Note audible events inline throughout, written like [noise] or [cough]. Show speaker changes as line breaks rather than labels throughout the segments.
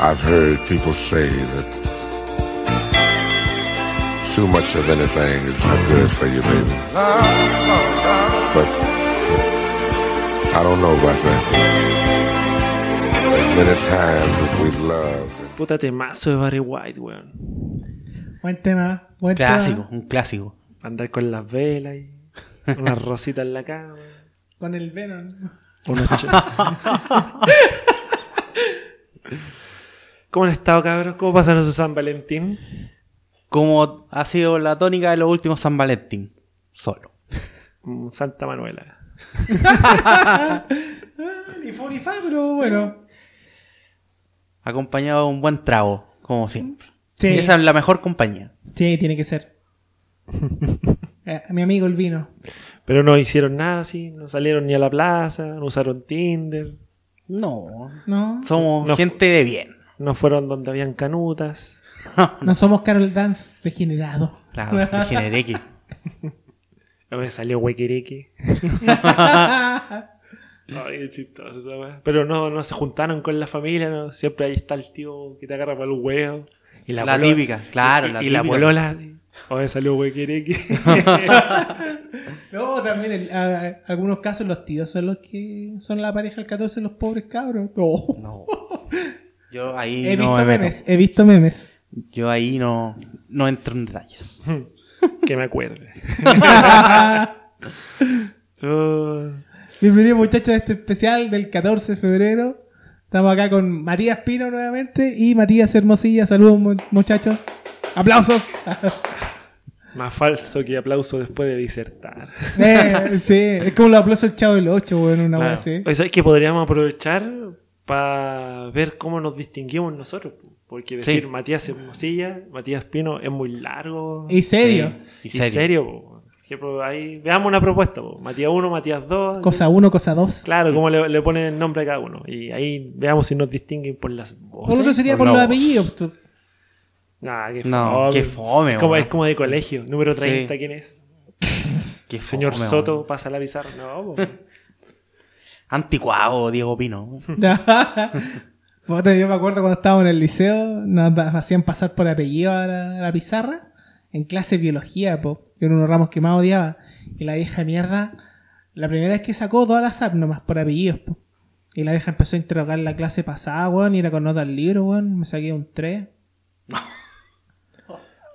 I've heard people say that too much of anything is not good for you, baby. But I don't know about that. As many times as we've loved.
Puta temazo de Barry White, weón.
Buen tema, buen
Clásico,
tema.
un clásico.
Andar con las velas y una [laughs] rosita en la cama.
Con el Venom.
Unos [laughs] ¿Cómo han estado, cabros? ¿Cómo pasaron su San Valentín?
Como ha sido la tónica de los últimos San Valentín. Solo.
Mm, Santa Manuela. [laughs]
Ni fu ni fa, pero bueno.
Acompañado de un buen trago, como siempre.
Sí.
Y esa es la mejor compañía.
Sí, tiene que ser. [laughs] Eh, mi amigo el vino.
Pero no hicieron nada así, no salieron ni a la plaza, no usaron Tinder,
No.
No,
Somos
No.
gente de bien.
No fueron donde habían canutas.
no somos Carol Dance degenerados.
Claro, de Genereque.
No me salió huequereque. [laughs] Ay, qué chistoso esa weá. Pero no, no se juntaron con la familia, ¿no? Siempre ahí está el tío que te agarra para los huevos. Y
La
polola-
típica, claro,
Y,
la
y la
típica.
polola así. O me salió huequereque. [laughs]
No, también en a- a- algunos casos los tíos son los que son la pareja el 14 los pobres cabros. No.
No. Yo ahí
He
no
visto
me meto.
memes, he visto memes.
Yo ahí no, no entro en detalles. [laughs]
que me acuerde. [laughs]
Bienvenidos muchachos a este especial del 14 de febrero. Estamos acá con Matías Pino nuevamente y Matías Hermosilla. Saludos mu- muchachos. Aplausos. [laughs]
más falso que aplauso después de disertar.
Eh, sí, es como los aplausos del chavo del 8, bueno, una
Claro.
así.
¿sabes que podríamos aprovechar para ver cómo nos distinguimos nosotros? Porque decir
Sí.
Matías Hermosilla, Matías Pino es muy largo.
Y serio.
Sí.
Y serio. po. Por ejemplo, ahí, veamos una propuesta. po. Matías 1, Matías 2.
Cosa 1, cosa 2.
Claro, cómo le, le ponen el nombre a cada uno. Y ahí veamos si nos distinguen por las
O lo
voces.
otro sería
Por
por los apellidos. tú.
Nah, qué
No,
fome.
qué fome,
Es como, es como de colegio. Número
Sí.
30, ¿quién es? [laughs]
Qué
Señor
fome,
Soto,
weón.
pasa la pizarra. No, po.
Anticuado, Diego Pino. [laughs]
Yo me acuerdo cuando estábamos en el liceo, nos hacían pasar por apellido a la, a la pizarra en clase de biología, po, que eran unos ramos que más odiaba. Y la vieja mierda, la primera vez que sacó todo al azar, nomás por apellidos, po. Y la vieja empezó a interrogar la clase pasada, weón, y era con nota al libro, weón. Me saqué un 3. [laughs]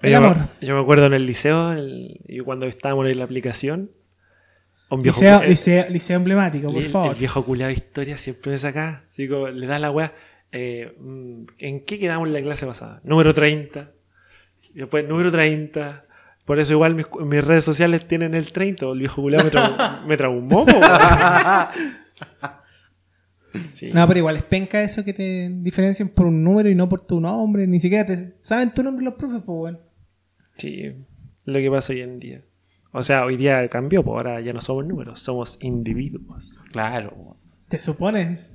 El
yo,
amor.
Me, yo me acuerdo en el liceo, el- y cuando estábamos en la aplicación, un viejo,
Liceo,
cu-
liceo, liceo emblemático, por
el,
favor.
el viejo culiado de historia siempre me saca, así como le da la weá. eh, mm, ¿En qué quedamos en la clase pasada? Número 30. Y después, número 30. Por eso igual mis, mis redes sociales tienen el 30. El viejo culiado me, trau- [laughs] me traumó. [laughs] Sí.
No, pero igual es penca eso que te diferencien por un número y no por tu nombre. Ni siquiera te saben tu nombre los profes, pues.
Sí, lo que pasa hoy en día. O sea, hoy día cambió, pues ahora ya no somos números, somos individuos.
Claro.
¿Te suponen?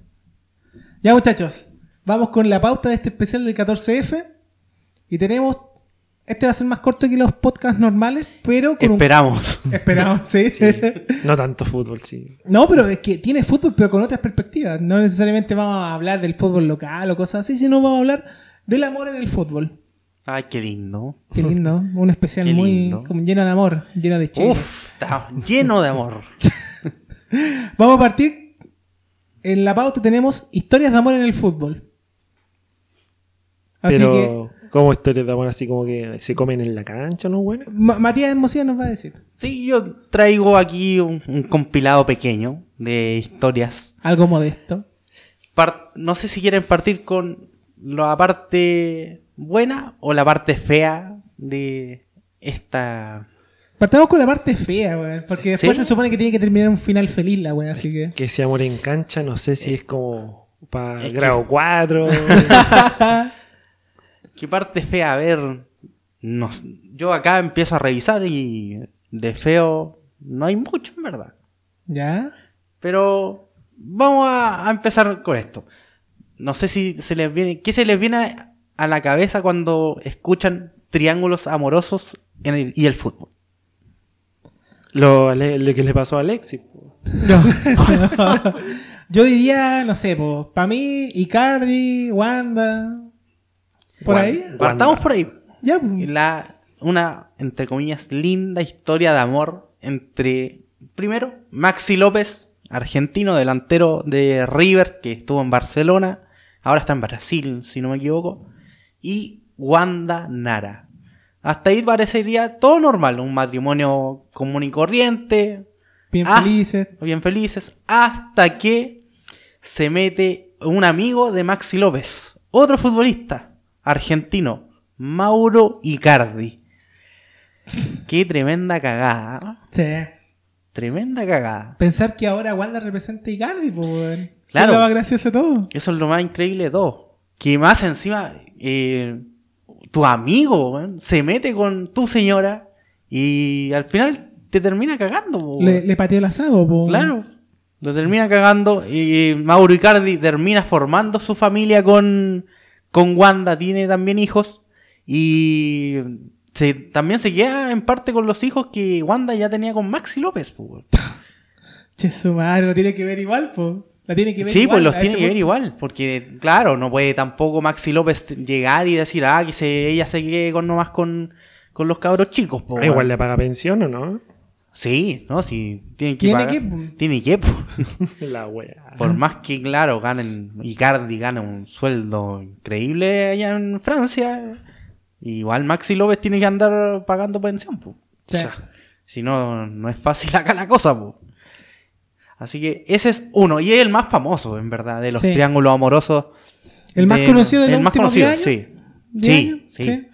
Ya, muchachos, vamos con la pauta de este especial del 14F. Y tenemos. Este va a ser más corto que los podcasts normales, pero con
Esperamos.
un. Esperamos, [laughs] sí.
No tanto fútbol, sí.
No, pero es que tiene fútbol, pero con otras perspectivas. No necesariamente vamos a hablar del fútbol local o cosas así, sino vamos a hablar del amor en el fútbol.
Ay, qué lindo.
Qué lindo, un especial [laughs]
Qué
muy como lleno de amor, lleno de chile.
Uf, está lleno de amor. [laughs]
Vamos a partir. En la pauta tenemos historias de amor en el fútbol. Así que
Pero, como historias de amor así como que se comen en la cancha, ¿no, bueno?
Ma- Matías Hermosilla nos va a decir
Sí, yo traigo aquí un, un compilado pequeño de historias.
algo modesto.
Par- no sé si quieren partir con la parte buena o la parte fea de esta...
Partamos con la parte fea, weón, porque después
¿Sí?
se supone que tiene que terminar un final feliz la weón, así que.
Que ese amor en cancha, no sé si es como para
Es que-
grado 4. [laughs]
¿Qué parte fea? A ver, no yo acá empiezo a revisar y de feo no hay mucho, en verdad.
¿Ya?
Pero vamos a, a empezar con esto. No sé si se les viene. ¿Qué se les viene a la cabeza cuando escuchan triángulos amorosos en el- y el fútbol?
lo, lo que le pasó a Alexis.
No. [laughs] Yo diría, no sé, pues, para mí, Icardi, Wanda. Por ahí.
Wanda.
Partamos por ahí.
Ya.
La, una, entre comillas, linda historia de amor entre, primero, Maxi López, argentino, delantero de River, que estuvo en Barcelona, ahora está en Brasil, si no me equivoco, y Wanda Nara. Hasta ahí parecería todo normal, un matrimonio común y corriente,
Bien
Ah.
felices.
bien felices, hasta que se mete un amigo de Maxi López, otro futbolista argentino, Mauro Icardi. Qué tremenda cagada.
Sí.
Tremenda cagada.
Pensar que ahora Wanda representa a Icardi, pues.
Claro.
Es lo más gracioso de todo.
Eso es lo más increíble de todo. Que más encima, eh, tu amigo se mete con tu señora y al final te termina cagando. po,
Le, le pateó el asado, pues.
Claro. Lo termina cagando y Mauro Icardi termina formando su familia con, con Wanda, tiene también hijos y se, también se queda en parte con los hijos que Wanda ya tenía con Maxi López. po. [laughs]
Che, su madre, lo tiene que ver igual, pues. La tiene que ver
Sí,
igual.
pues los tiene que ver igual, porque claro, no puede tampoco Maxi López llegar y decir, ah, que se, ella se quede con nomás con, con los cabros chicos. po,
Ah, igual le paga pensión o no?
Sí, ¿no? Sí, tienen que
Tiene
pagar.
que.
Tiene que, po. [laughs]
La wea.
Por más que, claro, ganen, Icardi gana un sueldo increíble allá en Francia, igual Maxi López tiene que andar pagando pensión, po.
Sí.
Ya. Si no, no es fácil acá la cosa, po. Así que ese es uno, y es el más famoso, en verdad, de los
Sí.
triángulos amorosos.
El más conocido de los
El más conocido,
10 años.
sí.
¿Diez
Sí,
años?
sí.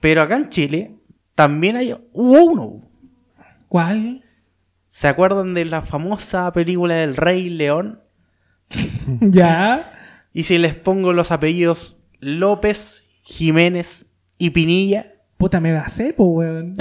Pero acá en Chile también hay, hubo uno.
¿Cuál?
¿Se acuerdan de la famosa película del Rey León? [laughs]
ya.
Y si les pongo los apellidos López, Jiménez y Pinilla,
Puta, me da cepo, weón.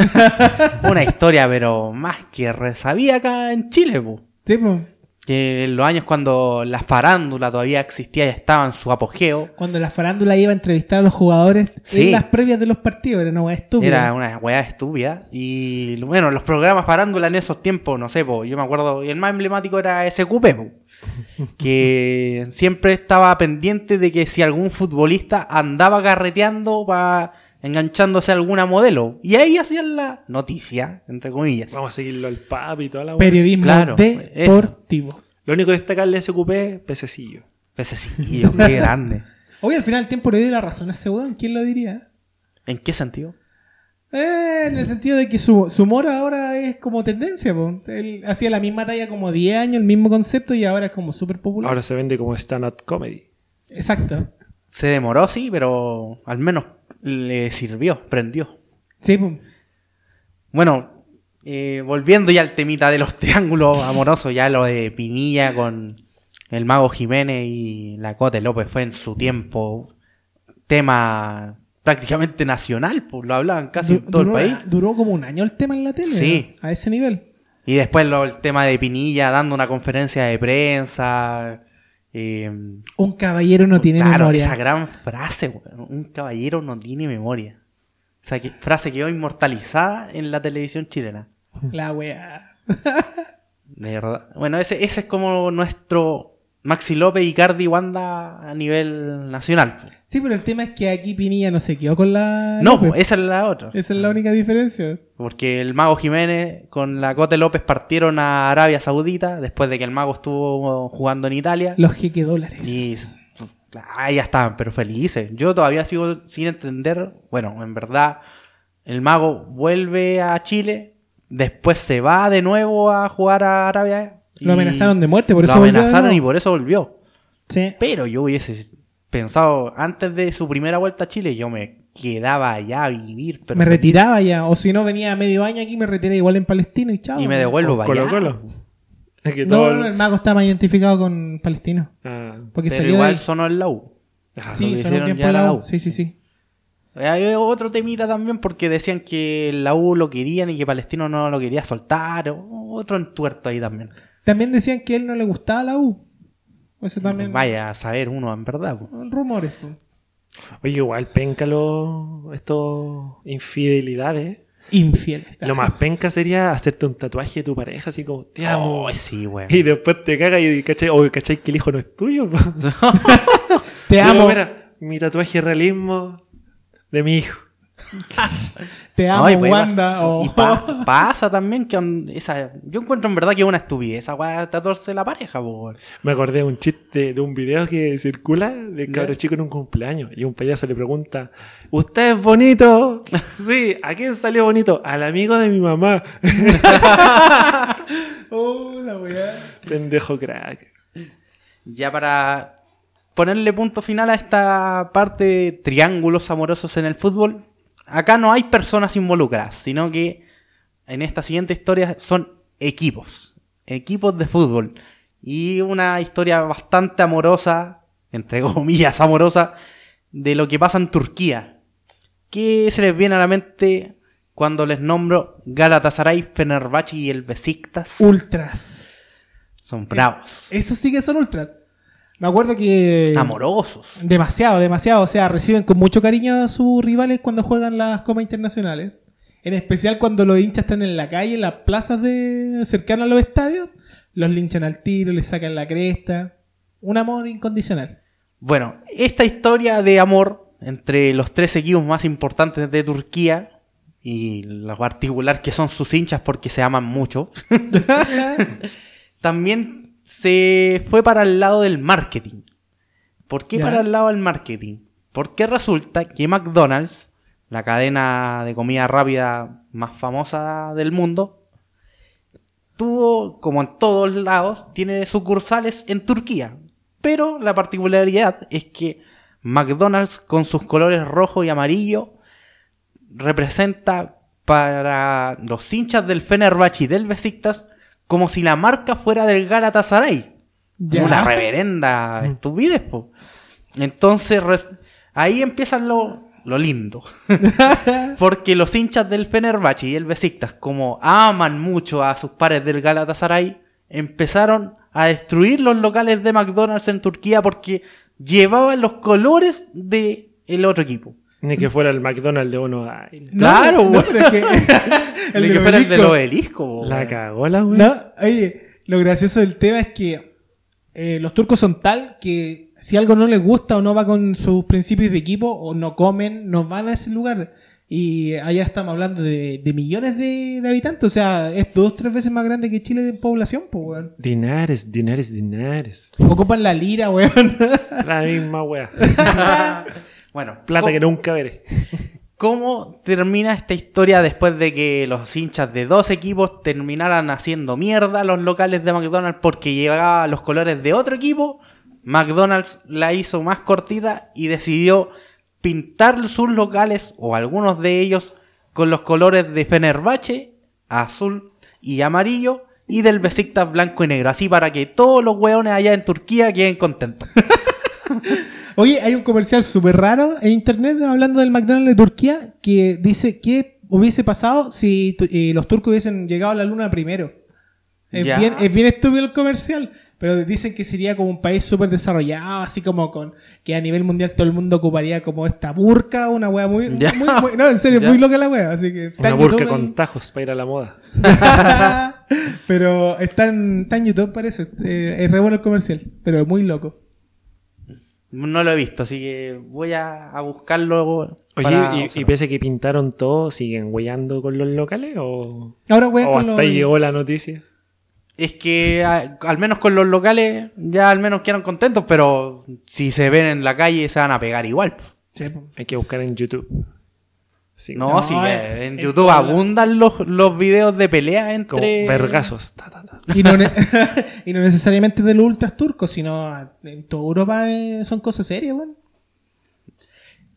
[laughs]
una historia pero más que resabía acá en Chile, po.
Sí, pues.
que en los años cuando la farándula todavía existía y estaba en su apogeo,
Cuando la farándula iba a entrevistar a los jugadores
Sí.
en las previas de los partidos, era una weá estúpida.
era una weá estúpida. Y bueno, los programas farándula en esos tiempos, no sé, po, yo me acuerdo, y el más emblemático era SQP, po, [laughs] que siempre estaba pendiente de que si algún futbolista andaba carreteando para enganchándose a alguna modelo. Y ahí hacían la noticia, entre comillas.
Vamos a seguirlo al papi y toda la.
Periodismo
Claro,
deportivo.
Lo único destacable de SQP, pececillo.
Pececillo, qué [laughs] grande.
Hoy al final el tiempo le dio la razón a ese weón. ¿Quién lo diría?
¿En qué sentido?
Eh, en el sentido de que su, su humor ahora es como tendencia. po. Él hacía la misma talla como 10 años, el mismo concepto y ahora es como súper popular.
Ahora se vende como stand-up comedy.
Exacto.
Se demoró, sí, pero al menos le sirvió, prendió.
Sí, po.
Bueno, eh, volviendo ya al temita de los [laughs] triángulos amorosos, ya lo de Pinilla con el mago Jiménez y la Cote López fue en su tiempo tema prácticamente nacional, pues lo hablaban casi en todo el
duró,
país.
duró como un año el tema en la tele.
Sí.
¿no? A ese nivel.
Y después lo- el tema de Pinilla dando una conferencia de prensa. Eh,
Un caballero no tiene
claro,
memoria.
esa gran frase, weón, un caballero no tiene memoria. Esa que- frase quedó inmortalizada en la televisión chilena.
La weá. [laughs]
De verdad. Bueno, ese, ese es como nuestro Maxi López y Cardi Wanda a nivel nacional.
Sí, pero el tema es que aquí Pinilla no se quedó con la.
No,
López.
esa es la otra.
Esa es la única diferencia.
Porque el mago Jiménez con la Cote López partieron a Arabia Saudita después de que el mago estuvo jugando en Italia.
Los jeque dólares.
Y ah, ya estaban, pero felices. Yo todavía sigo sin entender. Bueno, en verdad, el mago vuelve a Chile, después se va de nuevo a jugar a Arabia.
Lo amenazaron de muerte, por
lo
eso volvió de
amenazaron
nuevo.
y por eso volvió.
Sí.
Pero yo hubiese pensado, antes de su primera vuelta a Chile, yo me quedaba allá a vivir. pero
me retiraba ya. O si no venía medio año aquí, me retiré igual en Palestino y chao.
Y me devuelvo para allá.
Colo. Es que
No,
todo
no, no, el mago está más identificado con Palestino.
Ah,
Porque
Pero
salió
igual
de...
sonó en la U.
ah,
Sí,
lo
sonó
hicieron
bien
ya
por
la U.
U. Sí, sí, sí.
Hay otro temita también porque decían que la U lo querían y que Palestino no lo quería soltar. o- Otro entuerto ahí también.
También decían que a él no le gustaba la U. Eso también.
Vaya a saber uno en verdad. po.
Rumores.
Oye, igual, péncalo, estos infidelidades.
Infiel.
Lo más penca sería hacerte un tatuaje de tu pareja, así como, te amo.
Oh, sí, weón.
Y después te cagas y cachai, o cachai que el hijo no es tuyo. [laughs]
Te
Digo,
amo,
mira, mi tatuaje es realismo de mi hijo.
Te amo,
No, y puede
Wanda.
pas-
o-
Y pa- pasa también que esa, yo encuentro en verdad que es una estupidez esa weá tatuarse la pareja, po, weón.
Me acordé de un chiste de un video que circula de cabro chico en un cumpleaños y un payaso le pregunta, ¿usted es bonito? [laughs] sí, ¿a quién salió bonito? Al amigo de mi mamá. [laughs]
Oh, la weá.
Pendejo crack.
Ya para ponerle punto final a esta parte de triángulos amorosos en el fútbol, acá no hay personas involucradas, sino que en esta siguiente historia son equipos, equipos de fútbol. Y una historia bastante amorosa, entre [laughs] comillas amorosa, de lo que pasa en Turquía. ¿Qué se les viene a la mente cuando les nombro Galatasaray, Fenerbahce y el Besiktas?
Ultras.
Son bravos,
Eso sí que son ultras. Me acuerdo que.
amorosos.
Demasiado, demasiado. O sea, reciben con mucho cariño a sus rivales cuando juegan las copas internacionales. En especial cuando los hinchas están en la calle, en las plazas de cercanas a los estadios. Los linchan al tiro, les sacan la cresta. Un amor incondicional.
Bueno, esta historia de amor entre los tres equipos más importantes de Turquía y lo particular que son sus hinchas porque se aman mucho, [laughs] [laughs] también se fue para el lado del marketing. ¿Por qué para el lado del marketing? Porque resulta que McDonald's, la cadena de comida rápida más famosa del mundo, tuvo, como en todos lados, tiene sucursales en Turquía. Pero la particularidad es que McDonald's con sus colores rojo y amarillo representa para los hinchas del Fenerbahce y del Besiktas como si la marca fuera del Galatasaray.
Ya.
Una reverenda estupidez, po. Entonces, ahí empiezan lo, lo lindo. [laughs] Porque los hinchas del Fenerbahce y el Besiktas, como aman mucho a sus pares del Galatasaray, empezaron a destruir los locales de McDonald's en Turquía porque llevaban los colores del el otro equipo.
Ni que fuera el McDonald's de uno. Ay,
No,
Claro,
no,
güey.
pero es [laughs] que- [laughs]
El, que fuera el del
obelisco.
la
güey.
cagó la wea.
No, oye, lo gracioso del tema es que eh, los turcos son tal que si algo no les gusta o no va con sus principios de equipo o no comen, no van a ese lugar. Y allá estamos hablando de, de millones de, de habitantes. O sea, es dos tres veces más grande que Chile en población, pues, weón.
Dinares, dinares, dinares.
Ocupan la lira, weón.
La misma wea. [laughs]
bueno,
Plata
¿cómo-
que nunca veré. [laughs]
¿Cómo termina esta historia después de que los hinchas de dos equipos terminaran haciendo mierda a los locales de McDonald's porque llevaba los colores de otro equipo? McDonald's la hizo más cortita y decidió pintar sus locales, o algunos de ellos, con los colores de Fenerbahce, azul y amarillo, y del Besiktas blanco y negro. Así para que todos los hueones allá en Turquía queden contentos. [laughs]
Oye, hay un comercial súper raro en internet hablando del McDonald's de Turquía que dice que hubiese pasado si eh, los turcos hubiesen llegado a la luna primero. Es
Ya.
bien, es bien estúpido el comercial, pero dicen que sería como un país súper desarrollado, así como con que a nivel mundial todo el mundo ocuparía como esta burka, una wea muy, muy- muy- no, en serio,
Ya.
muy loca la wea, así que está
Una
en
burka
YouTube
con tajos para ir a la moda. [laughs]
pero está en, está en YouTube parece, eh, es re bueno el comercial, pero muy loco.
No lo he visto, así que voy a, a buscarlo.
Oye,
para
y, y
observar.
pese a que pintaron todo, ¿siguen weyando con los locales? ¿O,
Ahora
o
con
hasta
los...
ahí llegó la noticia?
Es que a- al menos con los locales ya al menos quedan contentos, pero si se ven en la calle se van a pegar igual.
Sí.
Hay que buscar en YouTube. Sí,
No,
No,
si
eh,
en
en
YouTube abundan los, los videos de pelea
Como
entre...
vergazos. Ta, ta, ta.
Y no, [laughs] [laughs] y no necesariamente de los ultras turcos, sino en toda Europa eh, son cosas serias, weón.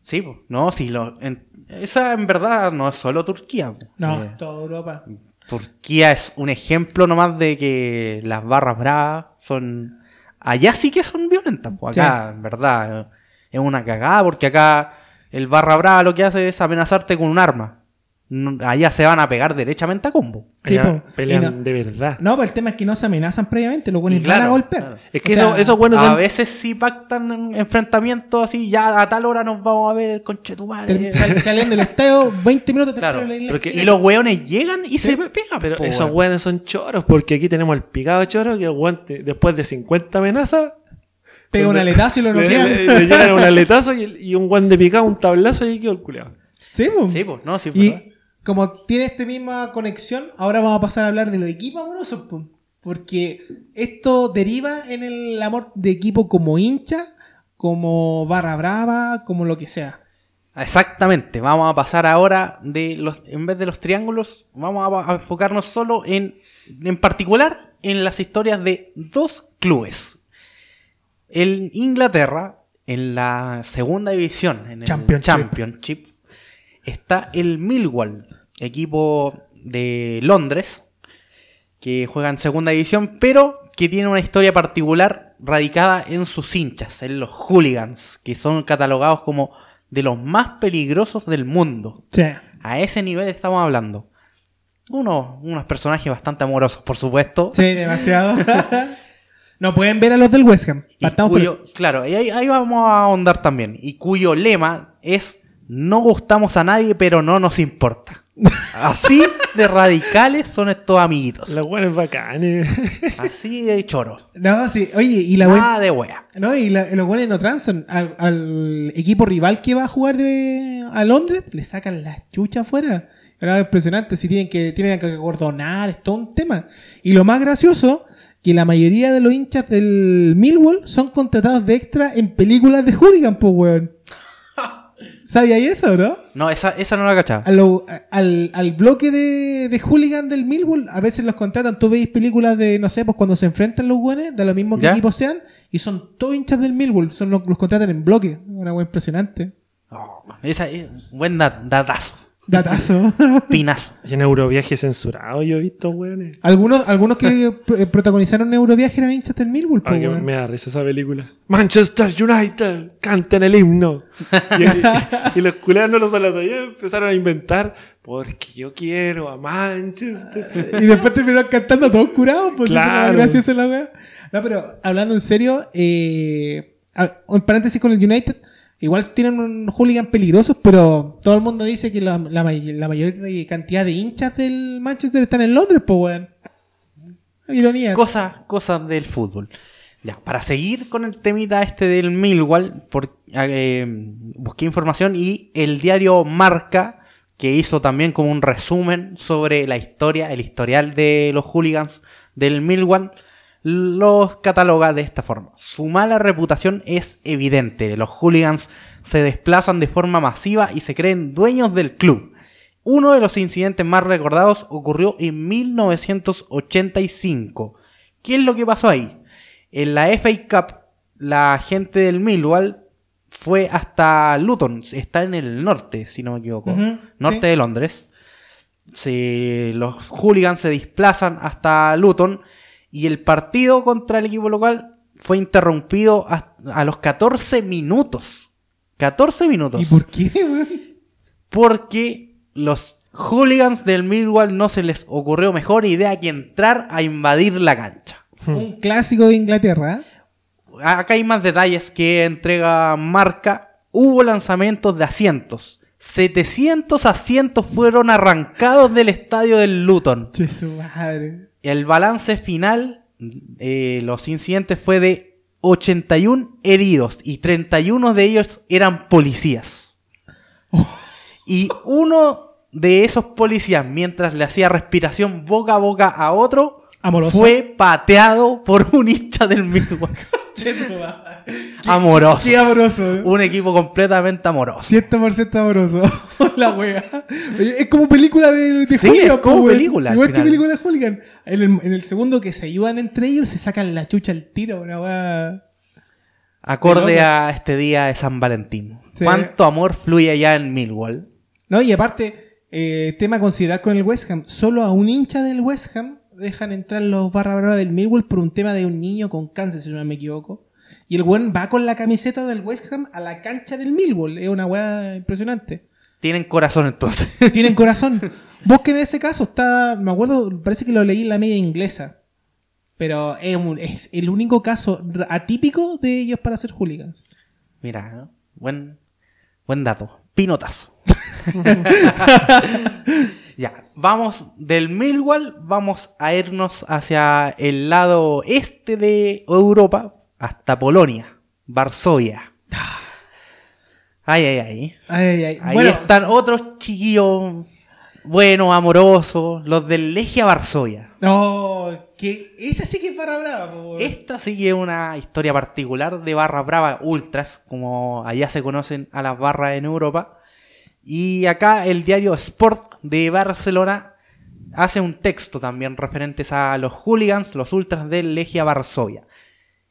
Sí, no, si lo... en- esa en verdad no es solo Turquía.
No,
Eh,
toda Europa.
Turquía es un ejemplo nomás de que las barras bravas son... Allá sí que son violentas. Acá, en verdad, eh, es una cagada porque acá el barra brava lo que hace es amenazarte con un arma. no- allá se van a pegar derechamente a combo.
Sí,
Allá pelean
no-
de verdad.
No, pero el tema es que no se amenazan previamente, los buenos
Y
van a
claro,
golpear.
claro.
Es que
O sea,
eso- esos buenos
A
son.
veces sí pactan en- enfrentamientos así, ya a tal hora nos vamos a ver el conchetumare.
ter- sal- salen del estadio 20 minutos
Claro,
la
porque
Y
eso-
los weones llegan y se pegan.
Pero
po,
esos
weón.
weones son choros, porque aquí tenemos el picado choro que el guante, después de 50 amenazas,
Pega un
le-
aletazo y lo [laughs]
le,
noquean.
le- le llegan un aletazo y, y un guante de picado, un tablazo y ahí quedó el culeado.
Sí, po.
Sí, pues, no, sí, pues, ¿verdad?
Y como tiene esta misma conexión, ahora vamos a pasar a hablar de los equipos amorosos, po. porque esto deriva en el amor de equipo como hincha, como barra brava, como lo que sea.
Exactamente, vamos a pasar ahora de los, en vez de los triángulos, vamos a, a enfocarnos solo en, en particular en las historias de dos clubes. En Inglaterra, en la segunda división, en el
Championship.
Championship, está el Millwall, equipo de Londres, que juega en segunda división, pero que tiene una historia particular radicada en sus hinchas, en los hooligans, que son catalogados como de los más peligrosos del mundo.
Sí.
A ese nivel estamos hablando. Uno, unos personajes bastante amorosos, por supuesto.
Sí, demasiado. [laughs] no pueden ver a los del West Ham.
Y cuyo,
eso.
claro, y ahí, ahí vamos a ahondar también. Y cuyo lema es no gustamos a nadie, pero no nos importa. [laughs] Así de radicales son estos amiguitos.
Los weones bacanes.
Así de choros.
No, sí. Oye, y la wea-
Nada de wea.
No, y la- los buenos no transan. Al, al equipo rival que va a jugar de- a Londres, le sacan la chucha afuera. Era impresionante. Si tienen que, tienen que acordonar, es todo un tema. Y lo más gracioso, que la mayoría de los hinchas del Millwall son contratados de extra en películas de hooligan, pues, weón. [laughs] ¿Sabías eso, no?
No, esa, esa no la cachaba.
A lo- a- al, al bloque de, de hooligan del Millwall, a veces los contratan. Tú veis películas de, no sé, pues cuando se enfrentan los buenos, de lo mismo que
¿Ya?
equipos sean, y son todos hinchas del Millwall. Son los, los contratan en bloque. Una wea impresionante.
Oh, esa es un buen dat- datazo.
Datazo. [laughs]
Pinazo.
Y en Euroviaje censurado yo he visto, weones.
algunos, algunos que [laughs] pr- protagonizaron Euroviaje eran hinchas del Millwall,
que
weón.
me da risa esa película. Manchester United, canten el himno. Y, y- y los culeados no lo sabían, empezaron a inventar. Porque yo quiero a Manchester. [laughs]
Y después terminaron cantando todos curados, pues
Claro.
gracioso la wea. No, pero hablando en serio, eh, a- un paréntesis con el United, igual tienen un hooligan peligrosos, pero todo el mundo dice que la, la, may- la mayor cantidad de hinchas del Manchester están en Londres, pues weón. Ironía.
Cosas, cosas del fútbol. Ya, para seguir con el temita este del Millwall, por, eh, busqué información y el diario Marca, que hizo también como un resumen sobre la historia, el historial de los hooligans del Millwall, los cataloga de esta forma. Su mala reputación es evidente. Los hooligans se desplazan de forma masiva y se creen dueños del club. Uno de los incidentes más recordados ocurrió en 1985. ¿Qué es lo que pasó ahí? En la FA Cup, la gente del Millwall fue hasta Luton, está en el norte, si no me equivoco, norte
sí.
de Londres. Se- los hooligans se desplazan hasta Luton y el partido contra el equipo local fue interrumpido a, a los 14 minutos. 14 minutos.
¿Y por qué, weón?
Porque los hooligans del Millwall no se les ocurrió mejor idea que entrar a invadir la cancha. [laughs]
Un clásico de Inglaterra. ¿eh?
Acá hay más detalles que entrega Marca. Hubo lanzamientos de asientos. 700 asientos fueron arrancados del estadio del Luton.
Che, su madre.
El balance final, eh, los incidentes fue de 81 heridos y 31 de ellos eran policías. [laughs] Y uno de esos policías, mientras le hacía respiración boca a boca a otro, fue pateado por un hincha del mismo. [laughs] Amoroso.
Qué amoroso. ¿eh?
Un equipo completamente amoroso.
100% amoroso. [laughs] la wea. Es como película de, de
Sí,
Hooligan,
es como película, al
Igual que película de Hooligan. En el, en el segundo que se ayudan entre ellos, se sacan la chucha al tiro. Una wea.
Acorde a este día de San Valentín.
Sí.
¿Cuánto amor fluye allá en Millwall?
No, y aparte, eh, tema a considerar con el West Ham. Solo a un hincha del West Ham dejan entrar los barra brava del Millwall por un tema de un niño con cáncer, si no me equivoco. Y el buen va con la camiseta del West Ham a la cancha del Millwall. Es una wea impresionante.
Tienen corazón entonces. [laughs]
Tienen corazón. Busquen ese caso, está, me acuerdo, parece que lo leí en la media inglesa. Pero es, un- es el único caso atípico de ellos para ser hooligans.
Mira, ¿no? buen, buen dato. Pinotazo. [laughs] ya, vamos del Millwall, vamos a irnos hacia el lado este de Europa, hasta Polonia, Varsovia. Ay, ay, ay.
Ay, ay, ay.
Ahí
Bueno,
están otros chiquillos buenos, amorosos, los del Legia Varsovia.
no, que esa sí que es para brava.
Esta sí que es una historia particular de barra brava ultras, como allá se conocen a las barras en Europa. Y acá el diario Sport de Barcelona hace un texto también referentes a los hooligans, los ultras del Legia Varsovia.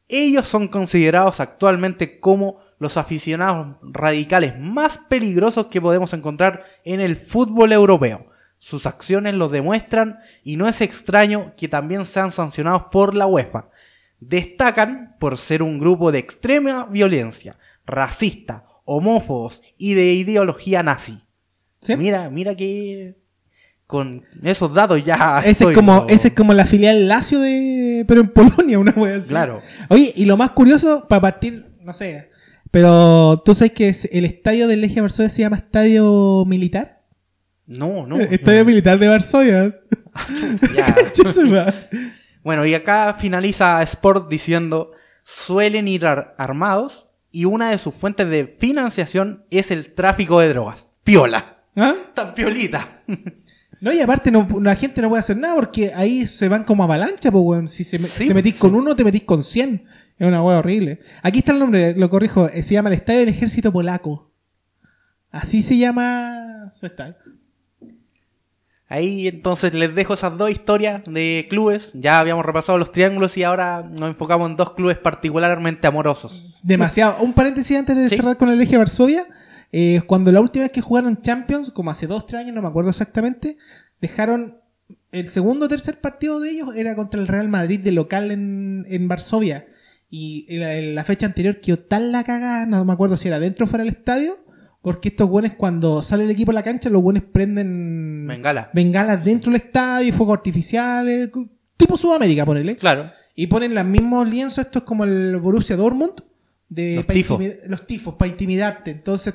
Ellos son considerados actualmente como los aficionados radicales más peligrosos que podemos encontrar en el fútbol europeo. Sus acciones lo demuestran y no es extraño que también sean sancionados por la UEFA. Destacan por ser un grupo de extrema violencia, racista, homófobos y de ideología nazi.
¿Sí?
Mira, mira que con esos datos ya
Ese
estoy,
es, como,
¿no?
ese es como la filial Lazio de. Pero en Polonia, [laughs] una wea así.
Claro.
Oye, y lo más curioso, para partir, no sé. Pero tú sabes que el estadio del Legia Varsovia se llama Estadio Militar.
No, no.
estadio
no.
Militar de Varsovia. [laughs] Chusuma.
Bueno, y acá finaliza Sport diciendo, suelen ir ar- armados y una de sus fuentes de financiación es el tráfico de drogas. Piola.
¿Ah?
Tan piolita. [laughs]
No, y aparte no, la gente no puede hacer nada porque ahí se van como avalancha, pues, weón. Si se me-
Sí,
te metís
sí.
con uno, te metís con 100. Es una weá horrible. Aquí está el nombre, lo corrijo. eh, Se llama el Estadio del Ejército Polaco. Así se llama su estadio.
Ahí entonces les dejo esas dos historias de clubes. Ya habíamos repasado los triángulos y ahora nos enfocamos en dos clubes particularmente amorosos.
Demasiado. Un paréntesis antes de
Sí.
cerrar con el Eje Varsovia. Eh, cuando la última vez que jugaron Champions, como hace dos, tres años, no me acuerdo exactamente, dejaron el segundo o tercer partido de ellos era contra el Real Madrid de local en, en Varsovia. Y en la, en la fecha anterior quedó tal la cagada, no me acuerdo si era dentro o fuera del estadio, porque estos buenos cuando sale el equipo a la cancha, los buenos prenden
Bengala.
bengalas dentro del estadio, fuegos artificiales, tipo Sudamérica, ponele.
Claro.
Y ponen los mismos lienzos, esto es como el Borussia Dortmund, de
Los tifos.
los tifos, para intimidarte. Entonces,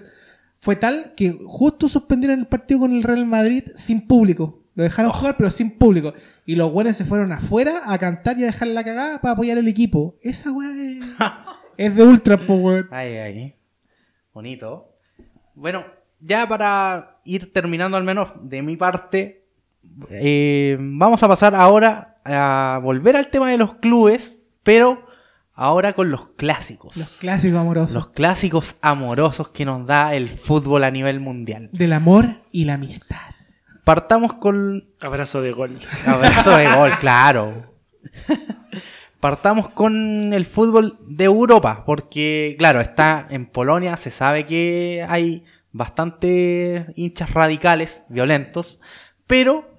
fue tal que justo suspendieron el partido con el Real Madrid sin público. Lo dejaron jugar, pero sin público. Y los buenos se fueron afuera a cantar y a dejar la cagada para apoyar el equipo. Esa weá es, [laughs] es de ultra, po, weón.
Ay, ay. Bonito. Bueno, ya para ir terminando al menos de mi parte, eh, vamos a pasar ahora a volver al tema de los clubes, pero ahora con los clásicos.
Los clásicos amorosos.
Los clásicos amorosos que nos da el fútbol a nivel mundial.
Del amor y la amistad.
Partamos con
Abrazo de gol.
Abrazo de gol, claro. [laughs] Partamos con el fútbol de Europa, porque, claro, está en Polonia, se sabe que hay bastante hinchas radicales, violentos, pero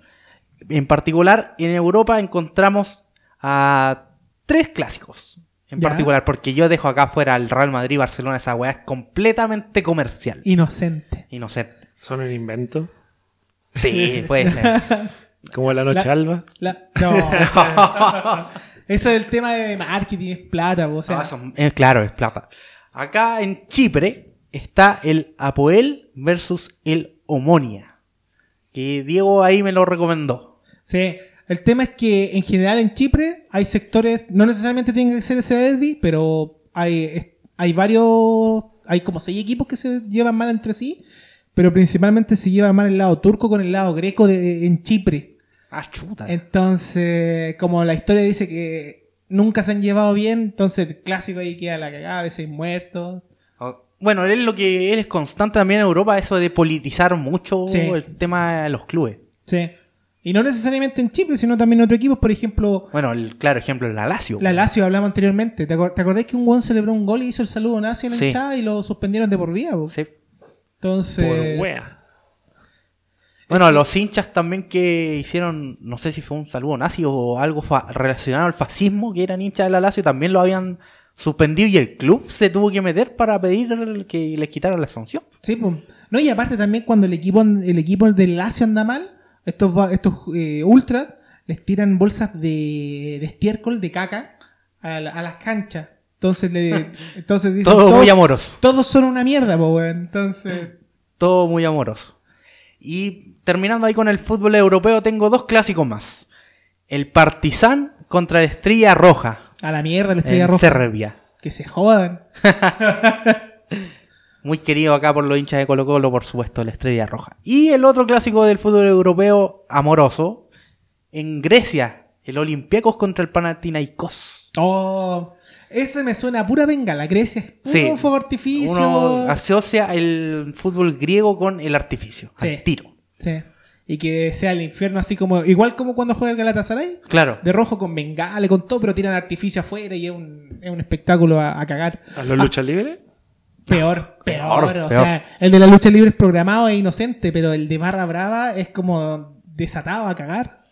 en particular en Europa encontramos a tres clásicos. En
Ya.
particular, porque yo dejo acá fuera el Real Madrid Barcelona, esa weá es completamente comercial.
Inocente.
Inocente.
Son un invento.
Sí, puede ser. [laughs]
Como la noche
La-
alba.
La- No. [laughs] Eso es el tema de marketing, es plata, o sea.
Eso- eh, claro, es plata. Acá en Chipre está el Apoel versus el Omonia. Que Diego ahí me lo recomendó.
Sí, el tema es que en general en Chipre hay sectores, no necesariamente tienen que ser ese derby, pero hay, hay varios, hay como seis equipos que se llevan mal entre sí, pero principalmente se lleva mal el lado turco con el lado greco de, en Chipre.
Ah, chuta.
Entonces, como la historia dice que nunca se han llevado bien, entonces el clásico ahí queda la cagada, a veces muertos.
Oh, Bueno, él es lo que él es constante también en Europa, eso de politizar mucho
Sí.
el tema de los clubes.
Sí. Y no necesariamente en Chipre, sino también en otros equipos, por ejemplo,
Bueno, el claro ejemplo es la Lazio.
La Lazio hablamos anteriormente. ¿Te, acor- te acordás que un weón celebró un gol y hizo el saludo nazi en la
Sí.
hinchada y lo suspendieron de por vida?
Sí.
Entonces.
Por wea.
Bueno, los hinchas también que hicieron, no sé si fue un saludo nazi o algo fa- relacionado al fascismo, que eran hinchas de la Lazio, también lo habían suspendido y el club se tuvo que meter para pedir que les quitaran la sanción.
Sí, pues. No, y aparte también cuando el equipo, el equipo del Lazio anda mal, estos, estos eh, ultras les tiran bolsas de, de estiércol, de caca, a, la- a las canchas. Entonces, le, [laughs] entonces dicen,
Todo
todos,
muy amoroso.
todos son una mierda, pues, weón. Entonces,
Todo muy amoroso. Y terminando ahí con el fútbol europeo, tengo dos clásicos más. El Partizan contra la Estrella Roja.
a la mierda la estrella
en
roja.
Serbia.
Que se jodan. [laughs]
Muy querido acá por los hinchas de Colo Colo, por supuesto, la Estrella Roja. Y el otro clásico del fútbol europeo amoroso, en Grecia, el Olympiacos contra el Panathinaikos.
Oh, ese me suena a pura bengala. Grecia es puro
Sí.
fuego artificio.
Uno asocia el fútbol griego con el artificio,
Sí.
al tiro.
Sí. Y que sea el infierno así como. Igual como cuando juega el Galatasaray.
Claro.
De rojo con bengala, con todo, pero tiran artificio afuera y es un, es un espectáculo a, a cagar.
¿A los luchas libres?
Peor, peor,
Peor,
O
peor.
sea, el de la lucha libre es programado e inocente, pero el de barra brava es como desatado a cagar.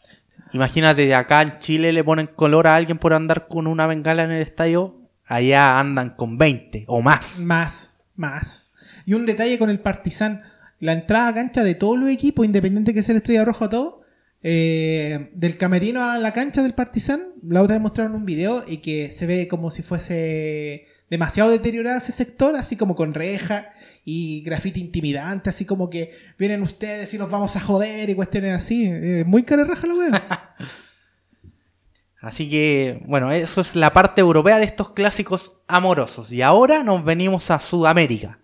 Imagínate, acá en Chile le ponen color a alguien por andar con una bengala en el estadio. Allá andan con 20 o más.
Más, más. Y un detalle con el Partizan. La entrada a cancha de todos los equipos, independiente que sea la estrella roja o todo, eh, del camerino a la cancha del Partizan, la otra vez mostraron un video y que se ve como si fuese demasiado deteriorado ese sector, así como con reja y grafiti intimidante, así como que vienen ustedes y nos vamos a joder y cuestiones así. Eh, muy cara raja la wea. [laughs]
Así que, bueno, eso es la parte europea de estos clásicos amorosos. Y ahora nos venimos a Sudamérica.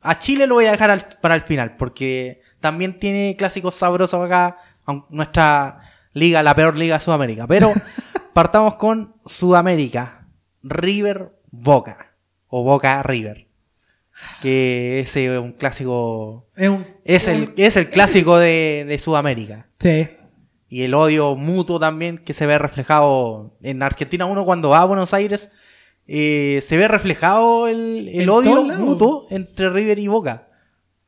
A Chile lo voy a dejar al- para el final, porque también tiene clásicos sabrosos acá, nuestra liga, la peor liga de Sudamérica. Pero [laughs] partamos con Sudamérica. River Boca. O Boca River. Que ese es un clásico.
Es un.
Es el, es el clásico de, de Sudamérica.
Sí.
Y el odio mutuo también que se ve reflejado en Argentina. Uno cuando va a Buenos Aires eh, se ve reflejado el, el odio mutuo entre River y Boca.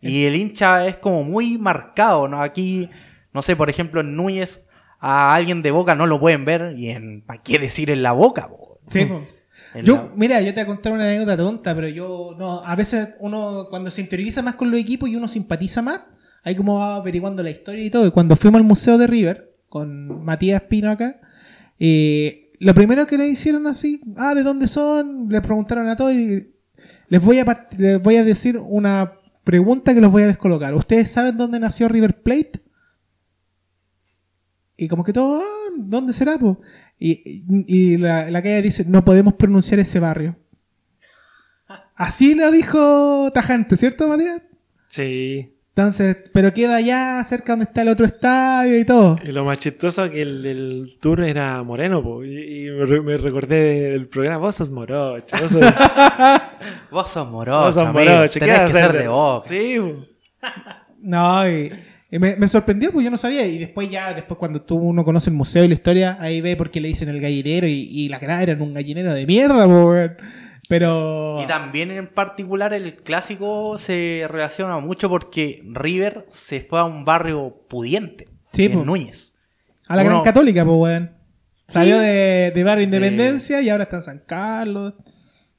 Y el hincha es como muy marcado, ¿no? Aquí, no sé, por ejemplo, en Núñez a alguien de Boca no lo pueden ver y en, ¿para qué decir en la Boca? po?
Sí, [laughs] po. Yo,
la-
mira, yo te voy a contar una anécdota tonta, pero yo, no, a veces uno, cuando se interioriza más con los equipos y uno simpatiza más, ahí como va averiguando la historia y todo. Y cuando fuimos al Museo de River, con Matías Pino acá, eh, lo primero que le hicieron así, ah, ¿de dónde son? Le preguntaron a todos y les voy a, les voy a decir una pregunta que los voy a descolocar. ¿Ustedes saben dónde nació River Plate? Y como que todo, ah, ¿dónde será? po? Y, y la, la calle dice, no podemos pronunciar ese barrio. Así lo dijo Tajante, ¿cierto, Matías?
Sí.
Entonces, pero queda allá cerca donde está el otro estadio y todo.
Y lo más chistoso que el del tour era moreno, po, y, y me, re- me recordé del programa. Vos sos morocho, vos sos, [laughs]
Vos sos morocho,
vos sos
amigo,
morocho. ¿Qué
tenés
vas
que
a
ser
hacer
de Boca.
Sí, po.
No, y, y me, me sorprendió porque yo no sabía. Y después ya, después cuando tú uno conoce el museo y la historia, ahí ve por qué le dicen el gallinero y, y la cara era un gallinero de mierda, po, weón. Pero...
Y también en particular el clásico se relaciona mucho porque River se fue a un barrio pudiente.
Sí,
en
po.
Núñez.
A la
Uno-
Gran Católica, pues, weón. Salió de, de Barrio
De-
Independencia y ahora está en San Carlos.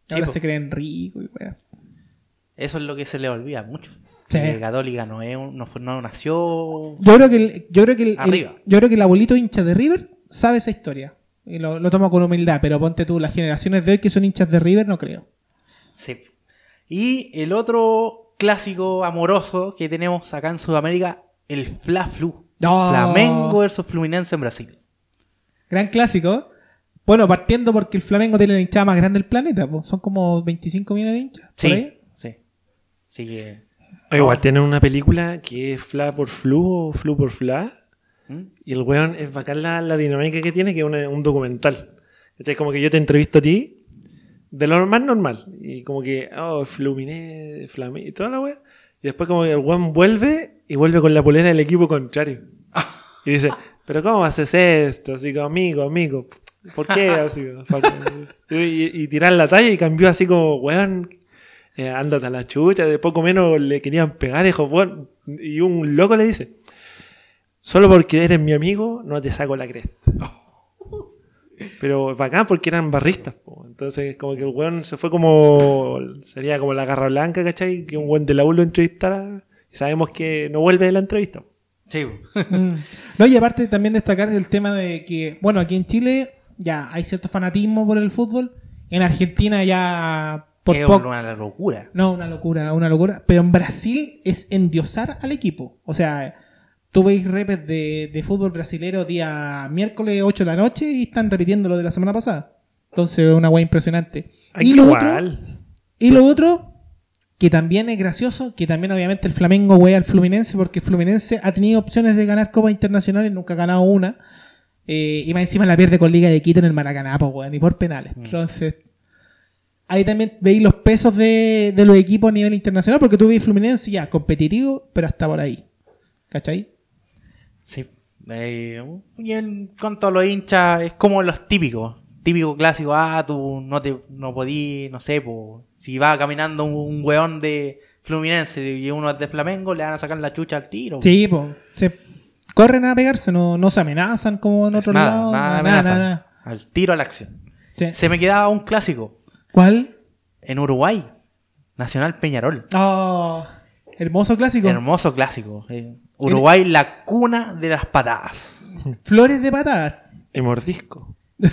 Sí,
ahora
po.
se creen ricos y weón.
Eso es lo que se le olvida mucho.
Sí.
Católica no, es un- no, no nació.
Yo creo que el, yo creo que el, el-
Arriba.
yo creo que el abuelito hincha de River sabe esa historia. Y lo, lo toma con humildad, pero ponte tú, las generaciones de hoy que son hinchas de River, no creo.
Sí. Y el otro clásico amoroso que tenemos acá en Sudamérica, el Fla Flu.
No.
Flamengo versus Fluminense en Brasil.
Gran clásico. Bueno, partiendo porque el Flamengo tiene la hinchada más grande del planeta, son como 25 millones de hinchas. por
Sí.
ahí.
Sí. Así que.
Igual tienen una película que es Fla por Flu o Flu por Fla.
¿Mm?
Y el weón es bacán la, la dinámica que tiene, que es una- un documental. ¿Cachai? Como que yo te entrevisto a ti de lo más normal. Y como que, oh, Fluminé, Flamengo, y toda la wea. Y después como que el weón vuelve y vuelve con la polera del equipo contrario. [laughs] Y dice, pero ¿cómo haces esto? Así como, amigo, amigo. ¿Por qué? Así, [laughs] y, y- y tirar la talla y cambió así como, weón, eh, ándate a la chucha. De poco menos le querían pegar, dijo, weón. Y un loco le dice, Solo porque eres mi amigo, no te saco la cresta. Pero bacán porque eran barristas. po. Entonces, como que el weón se fue como. Sería como la garra blanca, ¿cachai? Que un weón de la U lo entrevistara. Y sabemos que no vuelve de la entrevista.
Sí.
Mm. No, y aparte también destacar el tema de que, bueno, aquí en Chile ya hay cierto fanatismo por el fútbol. En Argentina ya por
es
poco.
una locura.
No, una locura, una locura. Pero en Brasil es endiosar al equipo. O sea, tú veis repes de, de fútbol brasilero día miércoles 8 de la noche y están repitiendo lo de la semana pasada. Entonces es una guay impresionante. Y lo otro, y lo otro, que también es gracioso, que también obviamente el Flamengo wea al Fluminense, porque el Fluminense ha tenido opciones de ganar Copas Internacionales, nunca ha ganado una. Eh, y más encima la pierde con Liga de Quito en el Maracaná, pues, weón, y por penales.
Mm.
Entonces, ahí también veis los pesos de, de los equipos a nivel internacional, porque tú veis Fluminense ya competitivo, pero hasta por ahí. ¿Cachai?
Sí. Eh, y en cuanto a los hinchas, es como los típicos. Típico clásico, ah, tú no te no podí, no sé, po, si va caminando un, weón de Fluminense y uno es de Flamengo, le van a sacar la chucha al tiro.
Sí, pues. Se corren a pegarse, no, no se amenazan como en otro
nada,
lado.
nada,
nada, nada, nada.
Al tiro a la acción.
Sí.
Se me quedaba un clásico
¿Cuál?
en Uruguay, Nacional Peñarol.
Oh, hermoso clásico.
Hermoso clásico. eh. Uruguay, la cuna de las patadas.
Flores de patadas.
Y mordisco. [laughs]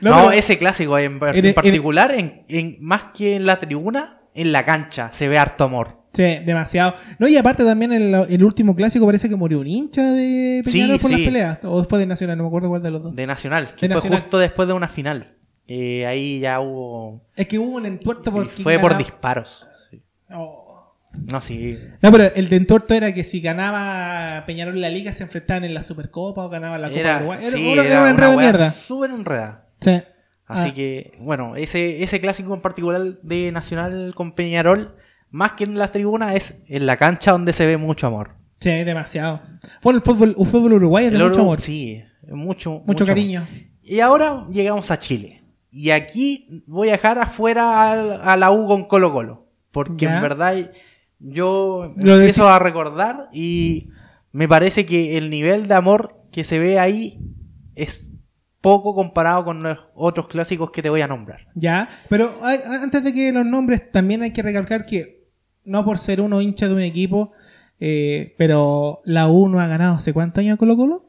No, [laughs]
No, ese clásico en, en particular, en, en- más que en la tribuna, en la cancha se ve harto amor.
Sí, demasiado. No, y aparte también el, el último clásico parece que murió un hincha de Peñarol
Sí,
por las
sí.
peleas. O después de Nacional, no me acuerdo cuál de los dos.
De Nacional, que
De
fue
Nacional.
justo después de una final. Eh, ahí ya hubo.
Es que hubo un entuerto por quién
Fue por disparos. Sí.
Oh.
No, sí.
No, pero el de entuerto era que si ganaba Peñarol en la liga se enfrentaban en la Supercopa o ganaban la Copa
Era,
Uruguay. Era,
sí, era
era un
una
enredo de mierda.
Súper enredada.
Sí.
Así
Ah.
que, bueno, ese, ese clásico en particular de Nacional con Peñarol, más que en la tribuna, es en la cancha donde se ve mucho amor.
Sí, demasiado. Bueno, el fútbol, el fútbol uruguayo es de mucho amor.
Sí, mucho,
mucho cariño.
Y ahora llegamos a Chile. Y aquí voy a dejar afuera al- a, la U con Colo Colo. Porque
Ya.
en verdad yo
Lo
empiezo a recordar y me parece que el nivel de amor que se ve ahí es poco comparado con los otros clásicos que te voy a nombrar.
Ya, pero hay- antes de que los nombres, también hay que recalcar que no por ser uno hincha de un equipo, eh, pero la U no ha ganado hace cuántos años Colo Colo?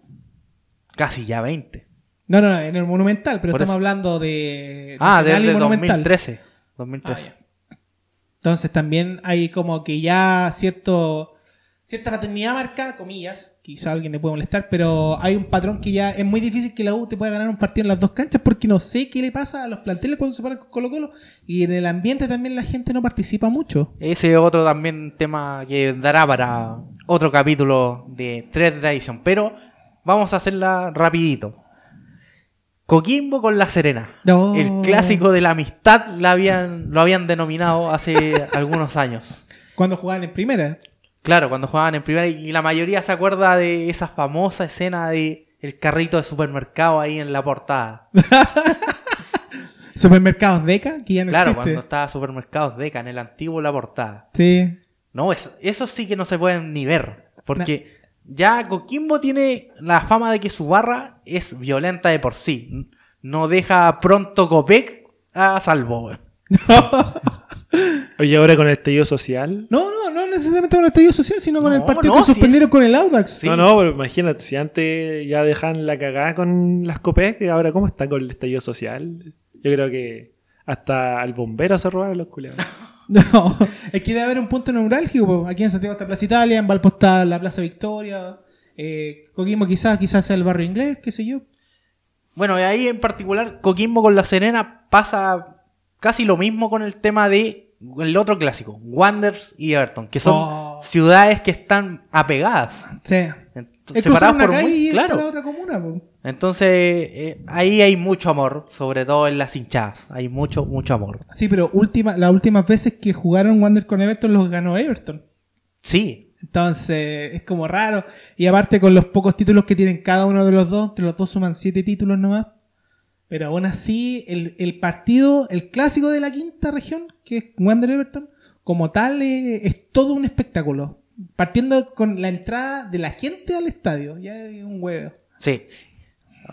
Casi ya 20.
No, no, no, en el Monumental, pero
Por
estamos
eso.
hablando de
Ah,
Nacional y
desde
Monumental.
2013.
Ah,
2013.
ya. Entonces también hay como que ya cierto cierta paternidad marcada, comillas, quizá alguien le puede molestar, pero hay un patrón que ya es muy difícil que la U te pueda ganar un partido en las dos canchas porque no sé qué le pasa a los planteles cuando se paran con Colo Colo y en el ambiente también la gente no participa mucho.
Ese es otro también tema que dará para otro capítulo de 3 de edición. Pero vamos a hacerla rapidito. Coquimbo con La Serena.
No.
El clásico de la amistad la habían, lo habían denominado hace [laughs] algunos años.
Cuando jugaban en primera.
Claro, cuando jugaban en primera y la mayoría se acuerda de esa famosa escena de el carrito de supermercado ahí en la portada. [laughs]
Supermercados Deca, que ya no
Claro,
existe.
cuando estaba Supermercados Deca en el antiguo la portada.
Sí.
No, eso, eso sí que no se pueden ni ver. Porque ya Coquimbo tiene la fama de que su barra es violenta de por sí. No deja pronto Copec a salvo. [laughs]
Oye, ahora con el estallido social.
No, no, no necesariamente con el estallido social, sino con
No,
el partido
no,
que suspendieron
es-
con el Audax.
Sí.
No, no, pero imagínate, si antes ya dejan la cagada con las copec, ahora cómo están con el estallido social. Yo creo que hasta al bombero se robaron los culiados. [laughs] [laughs]
No, es que debe haber un punto neurálgico. po. Aquí en Santiago está Plaza Italia, en Valpo está la Plaza Victoria, eh, Coquimbo quizás, quizás sea el barrio inglés, qué sé yo.
Bueno, y ahí en particular, Coquimbo con la Serena pasa casi lo mismo con el tema de el otro clásico, Wanderers y Everton, que son
Oh.
ciudades que están apegadas.
Sí. Es una
por
calle
muy-
y la otra comuna. po.
Entonces, eh, ahí hay mucho amor, sobre todo en las hinchadas. Hay mucho, mucho amor.
Sí, pero última, las últimas veces que jugaron Wander con Everton los ganó Everton.
Sí,
Entonces, es como raro. Y aparte con los pocos títulos que tienen cada uno de los dos, entre los dos suman siete títulos nomás. Pero aún así, el, el partido, el clásico de la quinta región, que es Wander Everton, como tal, eh, es todo un espectáculo. Partiendo con la entrada de la gente al estadio. Ya es un huevo.
sí.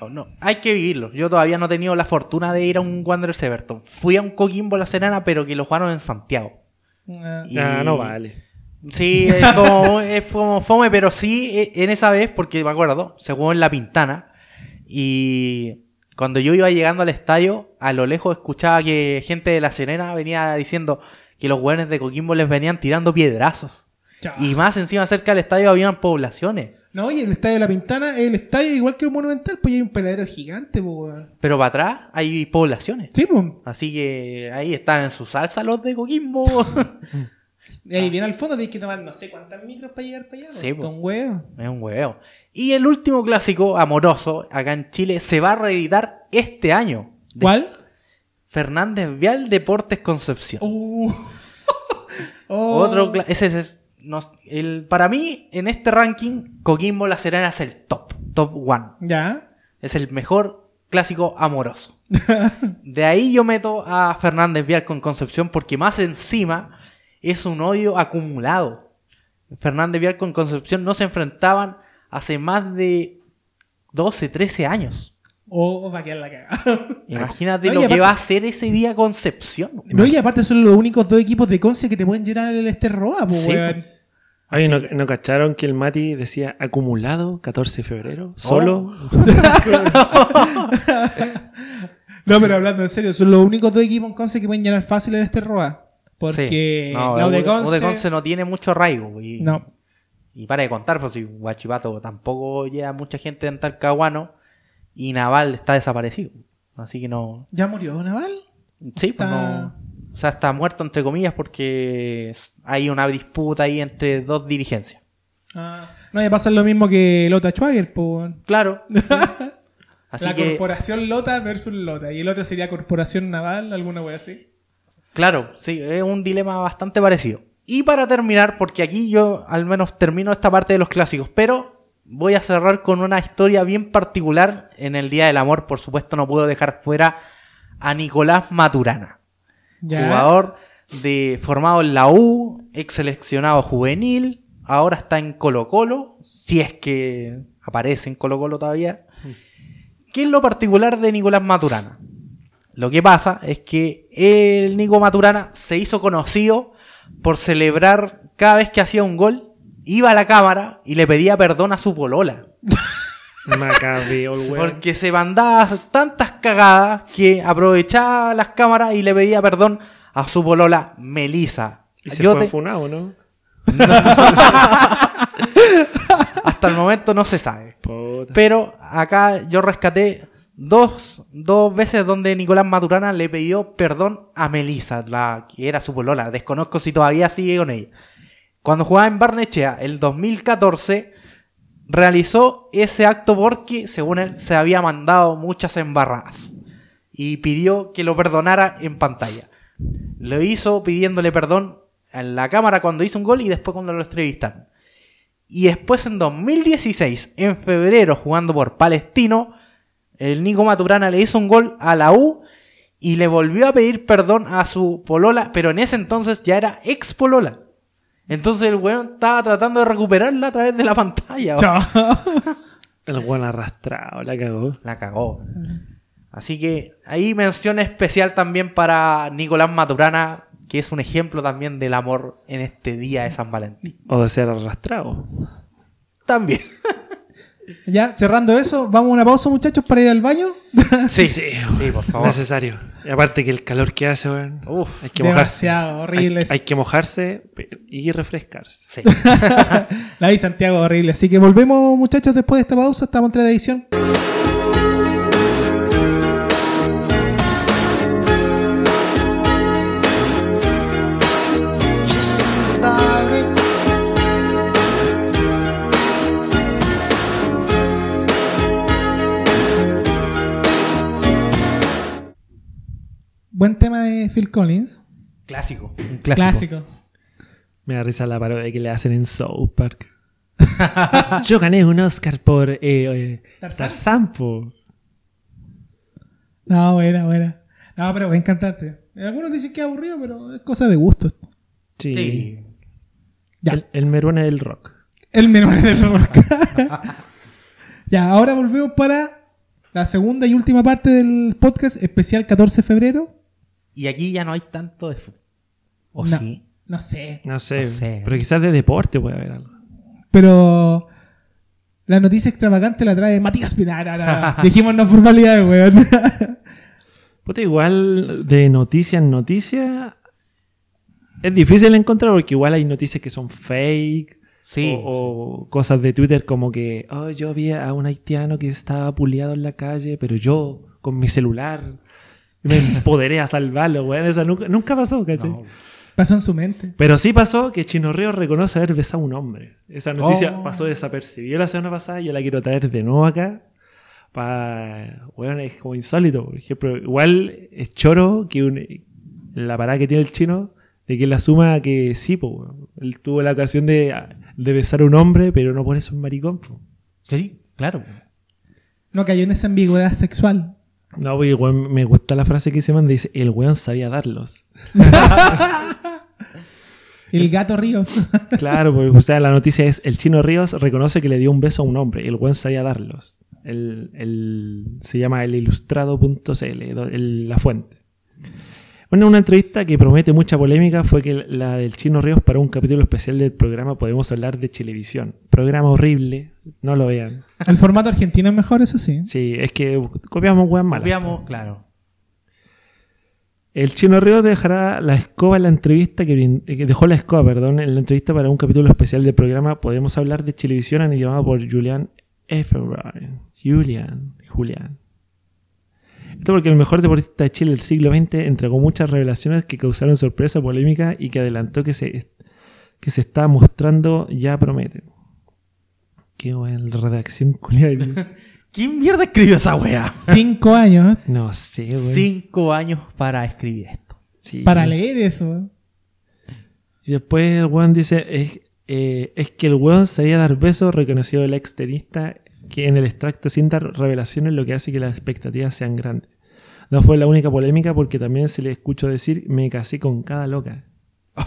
No, no, hay que vivirlo. Yo todavía no he tenido la fortuna de ir a un Wanderers Everton. Fui a un Coquimbo La Serena, pero que lo jugaron en Santiago.
Ah,
Y-
Ah, no vale.
Sí, es [laughs] como, es como fome, pero sí e- en esa vez, porque me acuerdo, se jugó en La Pintana. Y cuando yo iba llegando al estadio, a lo lejos escuchaba que gente de La Serena venía diciendo que los hueones de Coquimbo les venían tirando piedrazos.
Chao.
Y más encima cerca del estadio habían poblaciones.
No, y el estadio de la Pintana es el estadio igual que el Monumental, pues hay un peladero gigante, pues.
Pero para atrás hay poblaciones.
Sí, pues.
Así que ahí están en su salsa los de Coquimbo. [laughs] [laughs]
Y ahí viene al fondo, tienes que tomar no sé cuántas micros para llegar para allá.
Sí,
pues. Con huevo.
Es un huevo. Y el último clásico amoroso acá en Chile se va a reeditar este año. De
¿Cuál?
Fernández Vial Deportes Concepción.
Uh. [laughs] Oh.
Otro ese es no- el, para mí en este ranking Coquimbo La Serena es el top, top one.
Ya.
Es el mejor clásico amoroso. [laughs] De ahí yo meto a Fernández Vial con Concepción porque más encima es un odio acumulado. Fernández Vial con Concepción no se enfrentaban hace más de 12, 13 años.
O va a quedar la cagada. [laughs]
Imagínate
No,
lo que va a hacer ese día Concepción.
No, y aparte son los únicos dos equipos de Conce que te pueden llenar el este roba, pues,
Sí,
weón.
Oye, ¿no, no cacharon que el Mati decía acumulado 14 de febrero? Solo. [laughs]
No, pero hablando en serio, son los únicos dos equipos en Conce que pueden llenar fácil el este roba. Porque
Sí. No,
la Conce,
de Conce no tiene mucho arraigo. Y,
No.
Y para de contar, pues si Guachipato tampoco llega mucha gente en Talcahuano y Naval está desaparecido. Así que no.
¿Ya murió Naval?
Sí, pues
Está-
no. O sea, está muerto entre comillas porque hay una disputa ahí entre dos dirigencias.
Ah, no, ya pasa lo mismo que Lota Schwager, pues.
Claro. [laughs] Así
la
que,
corporación Lota versus Lota. Y el otro sería Corporación Naval, alguna wea así.
claro, sí, es un dilema bastante parecido. Y para terminar, porque aquí yo al menos termino esta parte de los clásicos, pero voy a cerrar con una historia bien particular en el Día del Amor. Por supuesto, no puedo dejar fuera a Nicolás Maturana.
Ya.
Jugador de, formado en la U, ex seleccionado juvenil, ahora está en Colo Colo, si es que aparece en Colo Colo todavía. ¿Qué es lo particular de Nicolás Maturana? Lo que pasa es que el Nico Maturana se hizo conocido por celebrar cada vez que hacía un gol, iba a la cámara y le pedía perdón a su polola. [laughs]
Macabeo, el weón.
Porque se mandaba tantas cagadas que aprovechaba las cámaras y le pedía perdón a su polola Melisa.
Y se
Yo
fue
te-
funado, ¿no? [laughs]
hasta el momento no se sabe.
Puta.
Pero acá yo rescaté dos, dos veces donde Nicolás Maturana le pidió perdón a Melisa, la que era su polola. Desconozco si todavía sigue con ella. Cuando jugaba en Barnechea, el 2014, realizó ese acto porque, según él, se había mandado muchas embarradas. Y pidió que lo perdonara en pantalla. Lo hizo pidiéndole perdón en la cámara cuando hizo un gol y después cuando lo entrevistaron. Y después en 2016, en febrero, jugando por Palestino, el Nico Maturana le hizo un gol a la U y le volvió a pedir perdón a su polola, pero en ese entonces ya era ex polola. Entonces el weón estaba tratando de recuperarla a través de la pantalla.
Chao.
El weón arrastrado, la cagó.
La cagó. Así que ahí mención especial también para Nicolás Maturana, que es un ejemplo también del amor en este día de San Valentín.
O de ser arrastrado.
También. [laughs]
Ya, cerrando eso, vamos a una pausa, muchachos, para ir al baño. [laughs]
Sí,
Sí,
sí, por favor.
Necesario. Y aparte que el calor que hace, weón.
Uf,
Hay que mojarse.
Horrible.
Hay, hay que mojarse y refrescarse.
sí. [laughs]
La vi Santiago horrible. Así que volvemos, muchachos, después de esta pausa. Estamos en tres de edición. Buen tema de Phil Collins.
Clásico. Un
Clásico.
Me da risa la parodia que le hacen en South Park. [laughs] Yo gané un Oscar por eh, eh,
Tarzán.
Tarzán, po.
No, buena, buena. No, pero buen cantante. Algunos dicen que es aburrido, pero es cosa de gusto.
Sí.
Sí.
Ya.
El, el meruane del rock.
El menor del rock. [laughs] ya, ahora volvemos para La segunda y última parte del podcast, especial 14 de febrero.
Y aquí ya no hay tanto de fútbol. ¿O
no,
sí?
No sé.
No sé,
No sé.
pero quizás de deporte puede haber algo.
Pero la noticia extravagante la trae Matías Pinar. No, no, no. Dijimos no formalidades, weón.
Puta, igual de noticia en noticia es difícil encontrar porque igual hay noticias que son fake.
Sí.
O, o cosas de Twitter como que, oh, yo vi a un haitiano que estaba puleado en la calle, pero yo, con mi celular, me empoderé a salvarlo, weón. Eso nunca, nunca pasó, ¿cachai?
No.
Pasó en su mente.
Pero sí pasó que Chino Río reconoce haber besado a un hombre. Esa noticia
Oh.
pasó desapercibida la semana pasada y yo la quiero traer de nuevo acá. Pa, bueno, es como insólito. Por ejemplo, igual es choro que un- la parada que tiene el chino de que él asuma que sí, po, weón. él tuvo la ocasión de, de besar a un hombre, pero no por eso es maricón. po.
Sí, claro.
No cayó en esa ambigüedad sexual.
No, porque weón, me gusta la frase que se manda, dice, el weón sabía darlos. [laughs]
El gato Ríos. [laughs]
Claro, porque o sea, la noticia es, el chino Ríos reconoce que le dio un beso a un hombre, el buen sabía darlos. El, el- se llama el ilustrado.cl, do- el- la fuente. Bueno, una entrevista que promete mucha polémica fue que la del Chino Ríos para un capítulo especial del programa Podemos hablar de Chilevisión. Programa horrible, no lo vean.
El formato argentino es mejor, eso sí.
Sí, es que copiamos weas malas.
Veamos, claro.
El Chino Ríos dejará la escoba en la entrevista que, eh, que dejó la escoba, perdón, en la entrevista para un capítulo especial del programa Podemos hablar de Televisión animado por Julian Efferbein. Julian, Julian. Esto porque el mejor deportista de Chile del siglo XX entregó muchas revelaciones que causaron sorpresa, polémica y que adelantó que se, que se está mostrando ya promete. Qué buena redacción culiada. [laughs]
¿Quién mierda escribió esa wea?
Cinco años
No sé, güey.
Cinco años para escribir esto.
Sí.
para leer eso.
Y después el weón dice, es, eh, es que el weón sabía dar besos, reconoció el ex tenista que en el extracto sin dar revelaciones lo que hace que las expectativas sean grandes. No fue la única polémica porque también se le escuchó decir, me casé con cada loca. [laughs]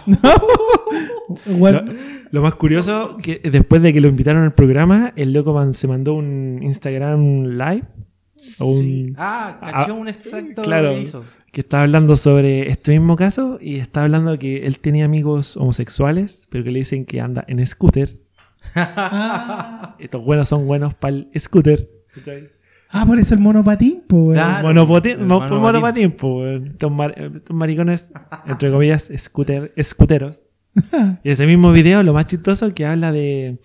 Bueno,
Lo, lo más curioso, que después de que lo invitaron al programa, el loco man se mandó un Instagram live. o un-
Ah,
Ah,
cachó un extracto
claro,
que
que estaba hablando sobre este mismo caso y estaba hablando que él tenía amigos homosexuales, pero que le dicen que anda en scooter.
Ah,
Estos buenos son buenos para el scooter. ¿cachai?
ah, por eso el monopatín, pues.
Claro.
Monopotín,
el
mo-
monopatín.
monopatín, po, weón. estos, mar- estos maricones, entre comillas, scooter, scooteros. [laughs] Y ese mismo video, lo más chistoso, que habla de,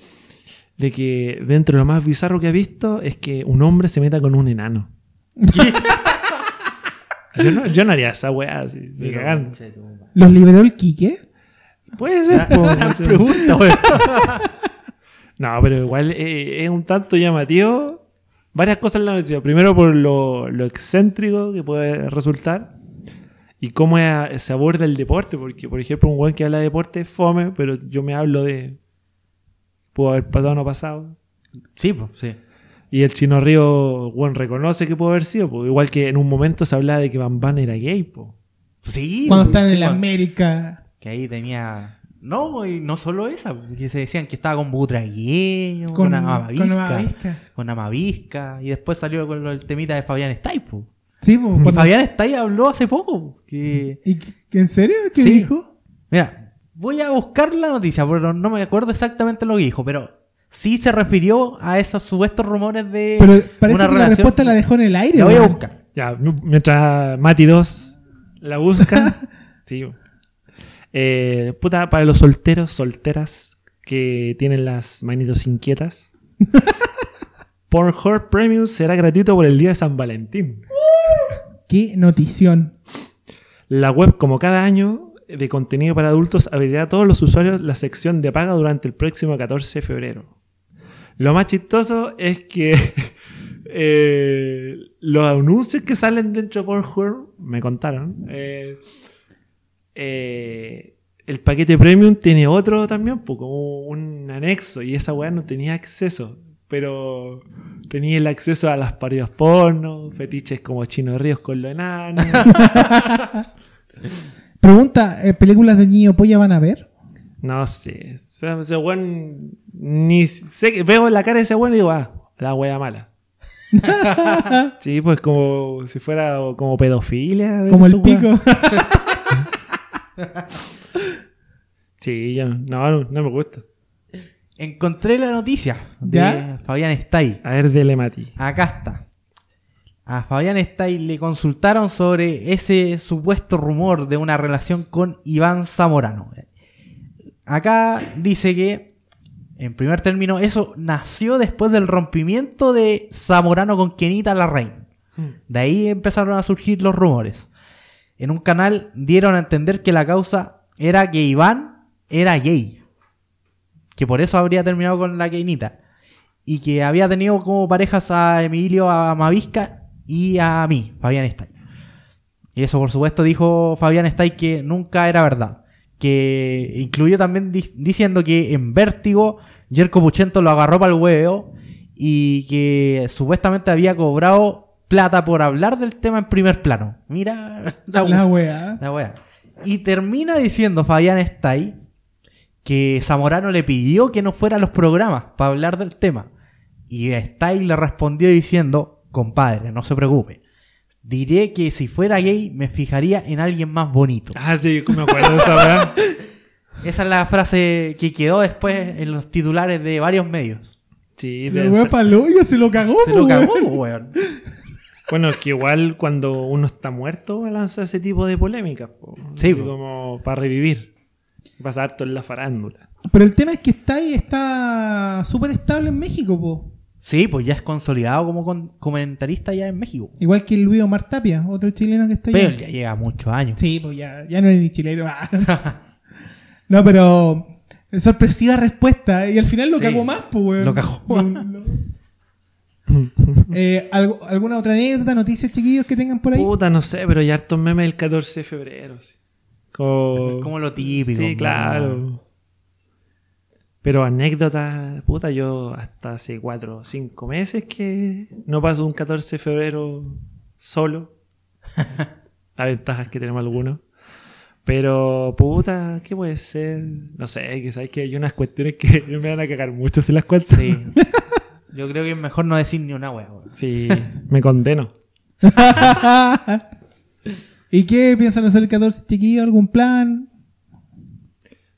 de que dentro de lo más bizarro que ha visto es que un hombre se meta con un enano. [laughs] yo, no, yo no haría esa weá así, de cagando.
¿Los liberó el Quique?
Puede ser, sé.
Pregunta. [laughs]
No, pero igual eh, es un tanto llamativo. Varias cosas en la noticia. Primero por lo, lo excéntrico que puede resultar. Y cómo es- se aborda el deporte. Porque, por ejemplo, un weón que habla de deporte es fome, pero yo me hablo de... Pudo haber pasado o no pasado.
Sí, pues, sí.
Y el Chino Río, weón, reconoce que pudo haber sido. po. Igual que en un momento se hablaba de que Van Van era gay, po.
Sí.
Cuando
pues,
están en la. América.
Que ahí tenía. No, y no solo esa, porque se decían que estaba con Butragueño, con,
Con,
Amavisca,
con Amavisca.
con Amavisca, y después salió con lo- el temita de Fabián Stay, po.
Sí, pues. Cuando-
Fabián Stay habló hace poco. Que,
¿Y qué- ¿En serio? ¿Qué
Sí.
dijo?
mira, voy a buscar la noticia, pero no me acuerdo exactamente lo que dijo, pero sí se refirió a esos supuestos rumores de
Pero parece
una
que la respuesta la dejó en el aire.
La voy a buscar.
Ya, mientras Mati 2 la busca. [laughs] sí. Eh, puta, para los solteros, solteras que tienen las manitos inquietas. [laughs] Pornhub Premium será gratuito por el día de San Valentín.
Qué notición.
La web, como cada año, de contenido para adultos, abrirá a todos los usuarios la sección de paga durante el próximo 14 de febrero. Lo más chistoso es que [laughs] eh, los anuncios que salen dentro de Pornhub, me contaron, eh, eh, el paquete premium tiene otro también, pues, como un anexo, y esa weá no tenía acceso, pero tenía el acceso a las parodias porno, fetiches como Chino Ríos con lo enano. [laughs]
Pregunta, ¿eh, ¿películas de niño polla van a ver?
No sé. Ese, weón. Ni sé que- veo la cara de ese weón y digo, ah, la wea mala. [laughs] Sí, pues como si fuera como pedofilia.
Como el pico. [laughs] [laughs]
Sí, yo no, no, no, no me gusta.
Encontré la noticia de
¿Ya?
Fabián Stay.
A ver, dele Mati.
Acá está. A Fabián Stay le consultaron sobre ese supuesto rumor de una relación con Iván Zamorano. Acá dice que, en primer término, eso nació después del rompimiento de Zamorano con Kenita Larraín. De ahí empezaron a surgir los rumores. En un canal dieron a entender que la causa era que Iván era gay. Que por eso habría terminado con la Kenita y que había tenido como parejas a Emilio a Mavisca y a mí, Fabián Stay. Y eso, por supuesto, dijo Fabián Stay que nunca era verdad. Que incluyó también di- diciendo que en Vértigo, Jerko Puchento lo agarró para el huevo y que supuestamente había cobrado plata por hablar del tema en primer plano. Mira [laughs] la,
La weá.
la wea. Y termina diciendo Fabián Stay que Zamorano le pidió que no fuera a los programas para hablar del tema. Y Stay le respondió diciendo, compadre, no se preocupe. Diré que si fuera gay me fijaría en alguien más bonito.
Ah, sí, me acuerdo de esa weá. [laughs]
Esa es la frase que quedó después en los titulares de varios medios.
Sí,
La
de-
weá paloya se lo cagó,
Se
po,
lo cagó, weón.
Bueno, es que igual cuando uno está muerto lanza ese tipo de polémicas. po.
Sí, po.
como para revivir. Pasa harto en la farándula.
Pero el tema es que está ahí, está súper estable en México, po.
Sí, pues ya es consolidado como con- comentarista ya en México.
Igual que el Luis Omar Tapia, otro chileno que está
Pero
allá.
ya lleva muchos años.
Sí, pues ya, ya no es ni chileno. ah. [laughs] no, pero sorpresiva respuesta. Y al final lo
Sí.
cagó más, pues, weón.
Lo cagó.
No, no. [laughs] Eh, ¿algo- ¿Alguna otra anécdota, noticias, chiquillos, que tengan por ahí?
Puta, no sé, pero hay hartos memes el 14 de febrero. sí. Como,
Es como lo típico.
Sí, claro. Pero anécdota, puta, yo hasta hace cuatro o cinco meses que no paso un 14 de febrero solo. [laughs] Las ventajas que tenemos algunos. Pero, puta, ¿qué puede ser? No sé, que sabes que hay unas cuestiones que [laughs] me van a cagar mucho si las cuento.
Sí. Yo creo que es mejor no decir ni una wea, weón.
Sí, me condeno. [laughs]
¿Y qué piensan hacer el 14, chiquillos? ¿Algún plan?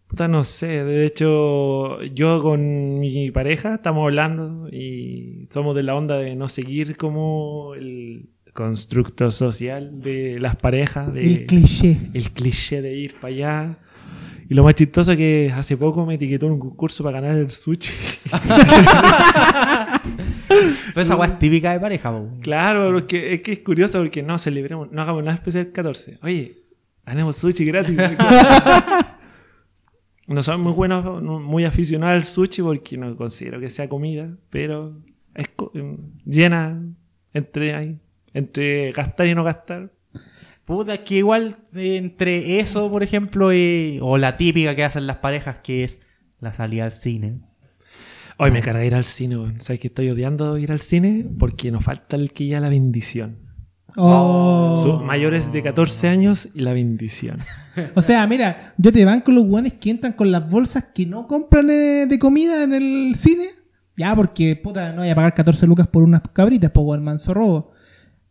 Puta, no sé. De hecho, yo con mi pareja estamos hablando y somos de la onda de no seguir como el constructo social de las parejas, de
El cliché.
el cliché de ir para allá. Y lo más chistoso es que hace poco me etiquetó en un concurso para ganar el sushi. [laughs]
Pero esa wea es típica de pareja, po.
claro, porque es que es curioso porque no celebremos, no hagamos nada especial el 14. Oye, ganemos sushi gratis. [laughs] no soy muy buenos, no- muy aficionado al sushi porque no considero que sea comida, pero es co- llena entre ahí, entre gastar y no gastar.
Puta, es que igual eh, entre eso, por ejemplo, eh, o la típica que hacen las parejas, que es la salida al cine.
Hoy me carga ir al cine, weón. ¿sabes que estoy odiando ir al cine? Porque nos falta el que ya la bendición.
Oh.
Son mayores de 14 años y la bendición. [laughs]
O sea, mira, yo te van con los guanes que entran con las bolsas que no compran eh, de comida en el cine. Ya, porque, puta, no voy a pagar 14 lucas por unas cabritas, por el manso robo.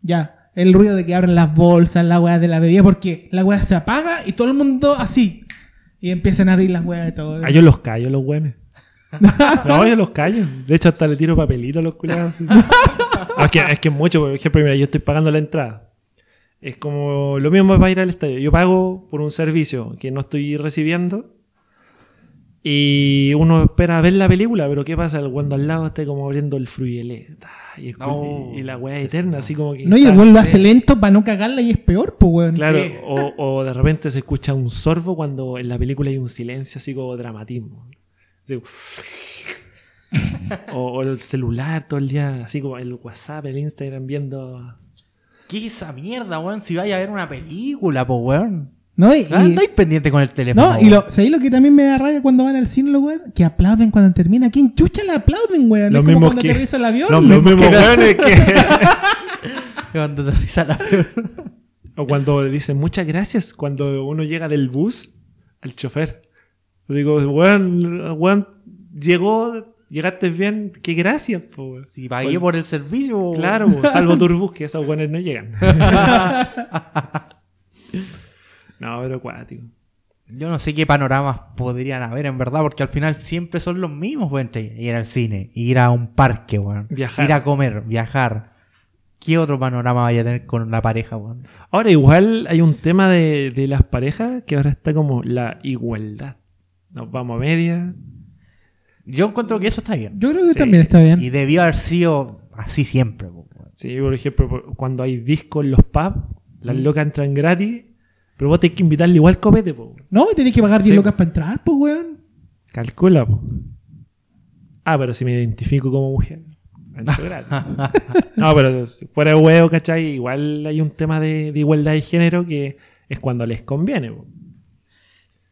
Ya, el ruido de que abren las bolsas, la weá de la bebida, porque la weá se apaga y todo el mundo así. Y empiezan a abrir las weas de todo.
Ah, yo los callo, los güeyes. [laughs] No, yo los callo. De hecho, hasta le tiro papelito a los culiados. No, es, que, es que mucho, por ejemplo, mira, yo estoy pagando la entrada. Es como lo mismo para ir al estadio. Yo pago por un servicio que no estoy recibiendo. Y uno espera ver la película, pero ¿qué pasa? El cuando al lado está como abriendo el fruyelé. ta, Y,
No.
la weá eterna, así como que.
No, y el weón lo hace lento para no cagarla y es peor, pues weón.
Claro,
Sí.
o, o de repente se escucha un sorbo cuando en la película hay un silencio así como dramatismo. Así, [laughs] o, o el celular todo el día, así como el WhatsApp, el Instagram viendo.
¿Qué es esa mierda, weón? Si vaya a ver una película, po, weón.
¿No? Y,
Ah,
y-
Estáis pendiente con el teléfono.
no, y lo, ¿sabéis lo que también me da rabia cuando van al cine los weón? Que aplauden cuando termina. ¿Quién chucha le aplauden, weón? Es como
mismos
cuando
que-
aterriza el avión.
Los
mismos
que-
weones que. [laughs]
Cuando te risa la
o cuando dicen muchas gracias cuando uno llega del bus al chofer. Digo, weón, weón, llegó llegaste bien, qué gracias, po. weón.
Si pagué por el servicio.
Claro, po, salvo Turbus, que esos buenos no llegan. [laughs] no, pero acuático.
Yo no sé qué panoramas podrían haber en verdad, porque al final siempre son los mismos, weón. entre Ir al cine, ir a un parque, weón.
Viajar.
Ir a comer, viajar. ¿Qué otro panorama vaya a tener con la pareja, weón?
Ahora, igual hay un tema de, de las parejas que ahora está como la igualdad. Nos vamos a media.
Yo encuentro que eso está bien.
Yo creo que
Sí.
también está bien.
Y debió haber sido así siempre, weón.
Sí, por ejemplo, cuando hay discos en los pubs, las locas entran gratis, pero vos tenés que invitarle igual copete, po.
No, y tenés que pagar 10
Sí.
lucas para entrar, pues, weón.
Calcula, po. Ah, pero si me identifico como mujer. gratis. [laughs] no, pero si fuera de huevo, ¿cachai? Igual hay un tema de, de igualdad de género que es cuando les conviene, po.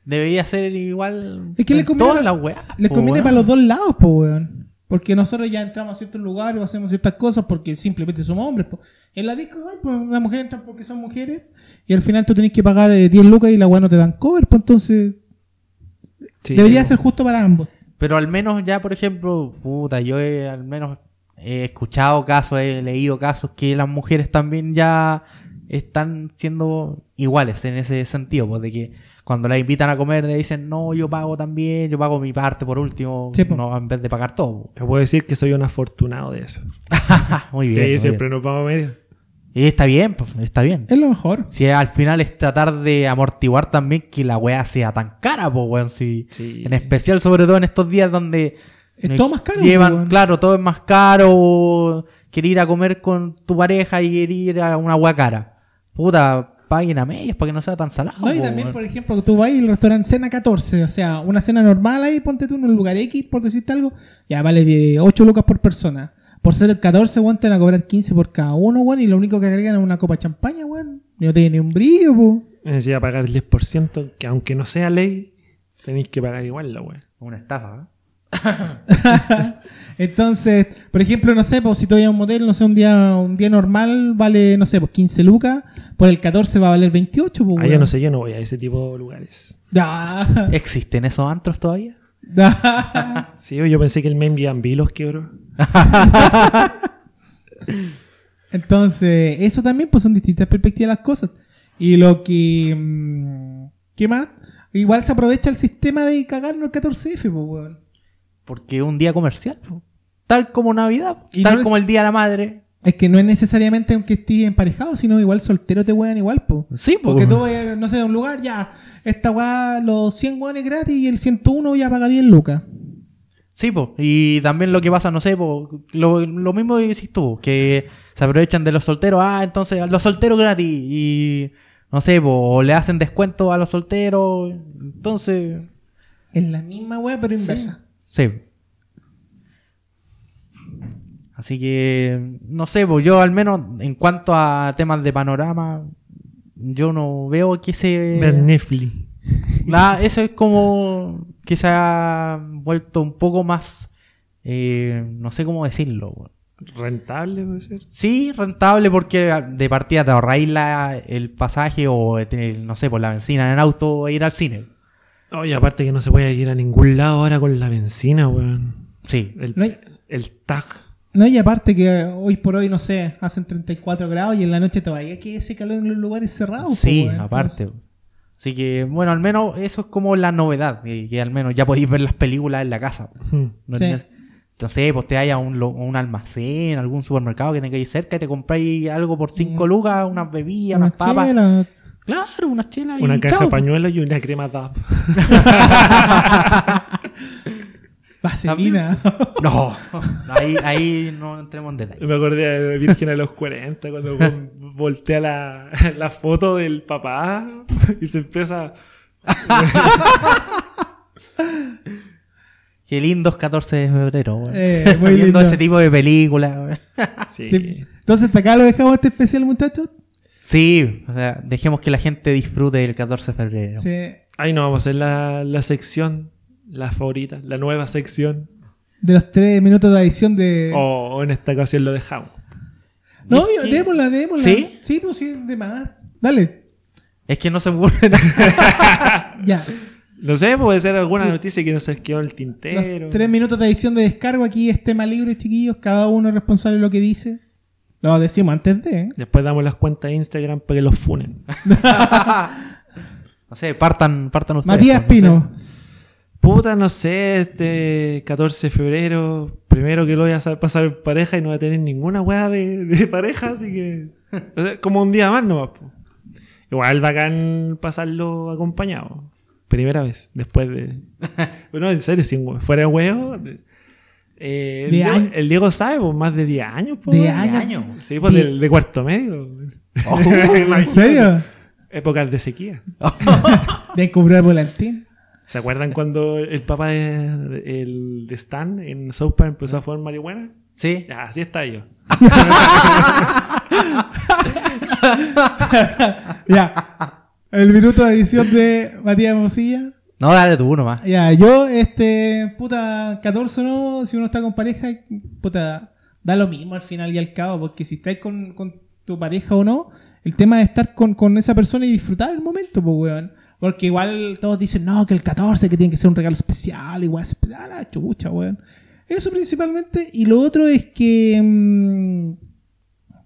Debería ser igual.
Es que le
en
conviene-
todas las weas.
Les
po,
conviene
weón.
para los dos lados, pues, weón. Porque nosotros ya entramos a ciertos lugares o hacemos ciertas cosas porque simplemente somos hombres. po. En la disco, igual, pues, las mujeres entran porque son mujeres y al final tú tenés que pagar eh, 10 lucas y la weá no te dan cover, pues entonces
Sí,
debería
sí,
ser justo para ambos.
Pero al menos ya, por ejemplo, puta, yo he, al menos he escuchado casos, he leído casos que las mujeres también ya están siendo iguales en ese sentido, pues de que cuando las invitan a comer le dicen, no, yo pago también, yo pago mi parte por último,
Sí, po.
no, en vez de pagar todo.
Te puedo decir que soy un afortunado de eso. [laughs]
muy bien.
sí,
muy
siempre
bien.
nos vamos media.
Y está bien, pues, está bien.
Es lo mejor.
Si al final es tratar de amortiguar también que la weá sea tan cara, pues weón. Si,
Sí.
En especial, sobre todo en estos días donde
Es todo más caro,
Llevan,
weón.
claro, todo es más caro. Querer ir a comer con tu pareja y querer ir a una weá cara. Puta, paguen a medias para que no sea tan salado.
No, y también,
weón.
por ejemplo, tú vas al restaurante Cena 14, o sea, una cena normal ahí, ponte tú en un lugar X, por decirte algo, ya vale de 8 lucas por persona. Por ser el 14, weón, te van a cobrar 15 por cada uno, weón, y lo único que agregan es una copa de champaña, weón. Y no tiene ni un brillo, po.
Decía pagar el 10%, que aunque no sea ley, tenéis que pagar igual la wea.
Una estafa, ¿eh? [laughs] [laughs]
Entonces, por ejemplo, no sé, pues si tú vas a un motel, no sé, un día un día normal vale, no sé, pues 15 lucas, por el 14 va a valer 28, pues,
Ah, yo no sé, yo no voy a ese tipo de lugares.
Da, [laughs]
¿Existen esos antros todavía?
da. [laughs]
Sí, yo pensé que el main B&B los quebró. [laughs]
Entonces, eso también pues son distintas perspectivas de las cosas. Y lo que... mm, ¿Qué más? Igual se aprovecha el sistema de cagarnos el 14F, pues, weón.
Porque es un día comercial. po. Tal como Navidad.
Y
tal
no es-
como el Día de la Madre.
Es que no es necesariamente aunque estés emparejado, sino igual soltero te wean igual, po.
Sí, po.
Porque tú vas, no sé, a un lugar, ya, esta weá, los 100 weones gratis y el 101 ya paga 10 lucas.
Sí, po. y también lo que pasa, no sé, po, lo, lo mismo que decís tú, que se aprovechan de los solteros, ah, entonces los solteros gratis, y no sé, po, o le hacen descuento a los solteros, entonces,
Es la misma weá, pero inversa.
sí. Así que, no sé, pues yo al menos en cuanto a temas de panorama, yo no veo que se...
Ver Netflix. [laughs]
Nada, eso es como que se ha vuelto un poco más, eh, no sé cómo decirlo.
Rentable puede ser.
Sí, rentable porque de partida te ahorráis la- el pasaje o el- no sé, por la benzina en el auto e ir al cine.
Oye, aparte que no se puede ir a ningún lado ahora con la benzina, weón.
Sí.
El,
No hay-
el tag.
No, y aparte que hoy por hoy, no sé, hacen 34 grados y en la noche te vaya que ese calor en los lugares cerrados.
Sí,
weón.
aparte. Así que, bueno, al menos eso es como la novedad, que, que al menos ya podéis ver las películas en la casa. No,
Sí.
es- no sé, pues te vayas a un, almacén, algún supermercado que tengáis cerca y te compráis algo por 5 lucas, unas bebidas,
Una
unas papas.
chela.
Claro, unas chelas
Una
y
caja
chao.
de pañuelos y una crema DAP. [laughs] [laughs]
Vaselina.
No, ahí, ahí no entremos en detalle.
Me acordé de Virgen a los 40 cuando vol- [laughs] voltea la, la foto del papá y se empieza. [laughs]
Qué lindos 14 de febrero.
Eh, muy lindo.
ese tipo de películas. [laughs]
Sí.
Sí. Entonces, hasta acá lo dejamos este especial, muchachos.
Sí, o sea, dejemos que la gente disfrute del 14 de febrero.
Sí.
Ahí no vamos a hacer la, la sección, la favorita, la nueva sección.
De los tres minutos de adición de.
O, o en esta ocasión lo dejamos.
no, yo-
que-
démosla, démosla.
¿Sí?
Sí, pues sí, de más. Dale.
Es que no se me ocurre nada.
Ya.
No sé, puede ser alguna noticia que no se les quedó el tintero.
Los tres minutos de edición de descargo aquí es tema libre, chiquillos. Cada uno es responsable de lo que dice. Lo decimos antes de. ¿eh?
Después damos las cuentas de Instagram para que los funen. [laughs] [laughs]
No sé, partan, partan ustedes.
Matías
pues, no sé.
Puta, no sé, este 14 de febrero, primero que lo voy a pasar en pareja y no voy a tener ninguna weá de, de pareja, así que. o sea, como un día más nomás. po. Igual bacán pasarlo acompañado. Primera vez, después de. [laughs] Bueno, en serio, sin hue- fuera de huevo. de- eh, el,
De
Diego, el Diego sabe, pues, más de 10 años. po,
De
weón.
años.
Sí, pues
De-
de, de cuarto medio. [laughs]
¿En serio?
Épocas de sequía. [laughs]
De encubrir volantín.
¿Se acuerdan cuando el papá de, el de Stan en South Park empezó a fumar marihuana?
Sí.
Ya, así está yo. [laughs]
Ya. El minuto de edición de Matías Mosilla.
No, dale tú nomás.
Ya, yo, este, puta, 14 no, si uno está con pareja, puta, da lo mismo al final y al cabo, porque si estás con, con tu pareja o no, el tema es estar con, con esa persona y disfrutar el momento, pues, weón. Porque igual todos dicen, no, que el 14, que tiene que ser un regalo especial, igual especial, la chucha, weón. Eso principalmente, y lo otro es que, mm,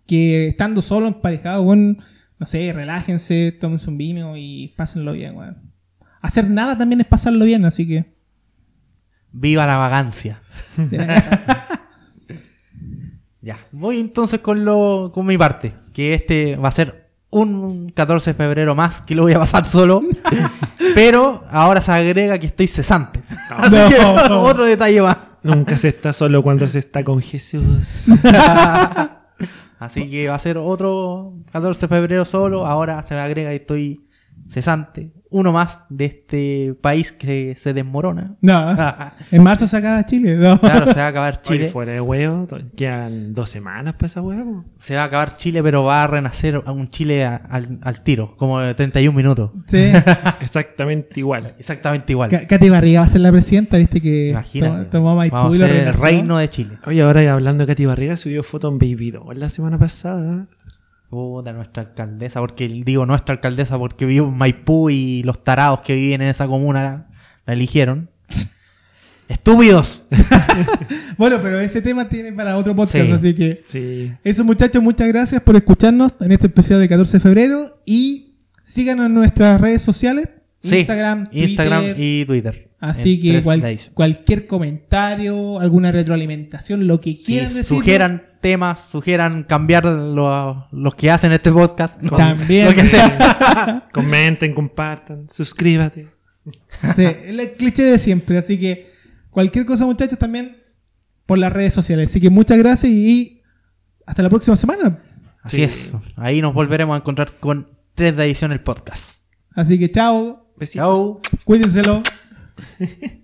que estando solo, emparejado, weón, no sé, relájense, tómense un vino y pásenlo bien, weón. Hacer nada también es pasarlo bien, así que.
Viva la vagancia. [laughs] Ya. Voy entonces con lo con mi parte. Que este va a ser un 14 de febrero más que lo voy a pasar solo. [laughs] Pero ahora se agrega que estoy cesante. Así
No.
que [laughs] otro detalle más.
Nunca se está solo cuando se está con Jesús. [laughs]
Así que va a ser otro 14 de febrero solo. Ahora se me agrega que estoy cesante. Uno más de este país que se desmorona.
No. [laughs] En marzo se acaba Chile. No.
Claro, se va a acabar
Chile.
Chile.
fuera de huevo, quedan dos semanas para esa hueá. po.
Se va a acabar Chile, pero va a renacer a un Chile a- al, al tiro, como de 31 minutos.
Sí. [laughs]
Exactamente igual.
Exactamente igual.
Katy Barriga va a ser la presidenta, viste que
Imagínate.
to- tomó Maipú
Vamos
y
a ser el reino de Chile.
Oye, ahora hablando de Katy Barriga, subió foto en Baby Doll la semana pasada.
Puta, nuestra alcaldesa, porque digo nuestra alcaldesa porque vivo en Maipú y los tarados que viven en esa comuna la eligieron. [laughs] ¡Estúpidos! [laughs]
Bueno, pero ese tema tiene para otro podcast,
Sí.
así que.
Sí.
Eso, muchachos, muchas gracias por escucharnos en este especial de 14 de febrero. Y síganos en nuestras redes sociales:
Sí,
Instagram, Twitter.
Instagram y Twitter.
Así que cual- cualquier comentario, alguna retroalimentación, lo que
Sí,
quieran decir.
sugieran temas, sugieran cambiar lo- los que hacen este podcast.
También.
Lo que sea. [laughs]
Comenten, compartan, suscríbete.
Sí, el cliché de siempre. Así que cualquier cosa, muchachos, también por las redes sociales. Así que muchas gracias y hasta la próxima semana.
Así
Sí.
es. Ahí nos volveremos a encontrar con 3 de edición el podcast.
Así que chao,
Besitos.
Chao.
cuídenselo. [laughs]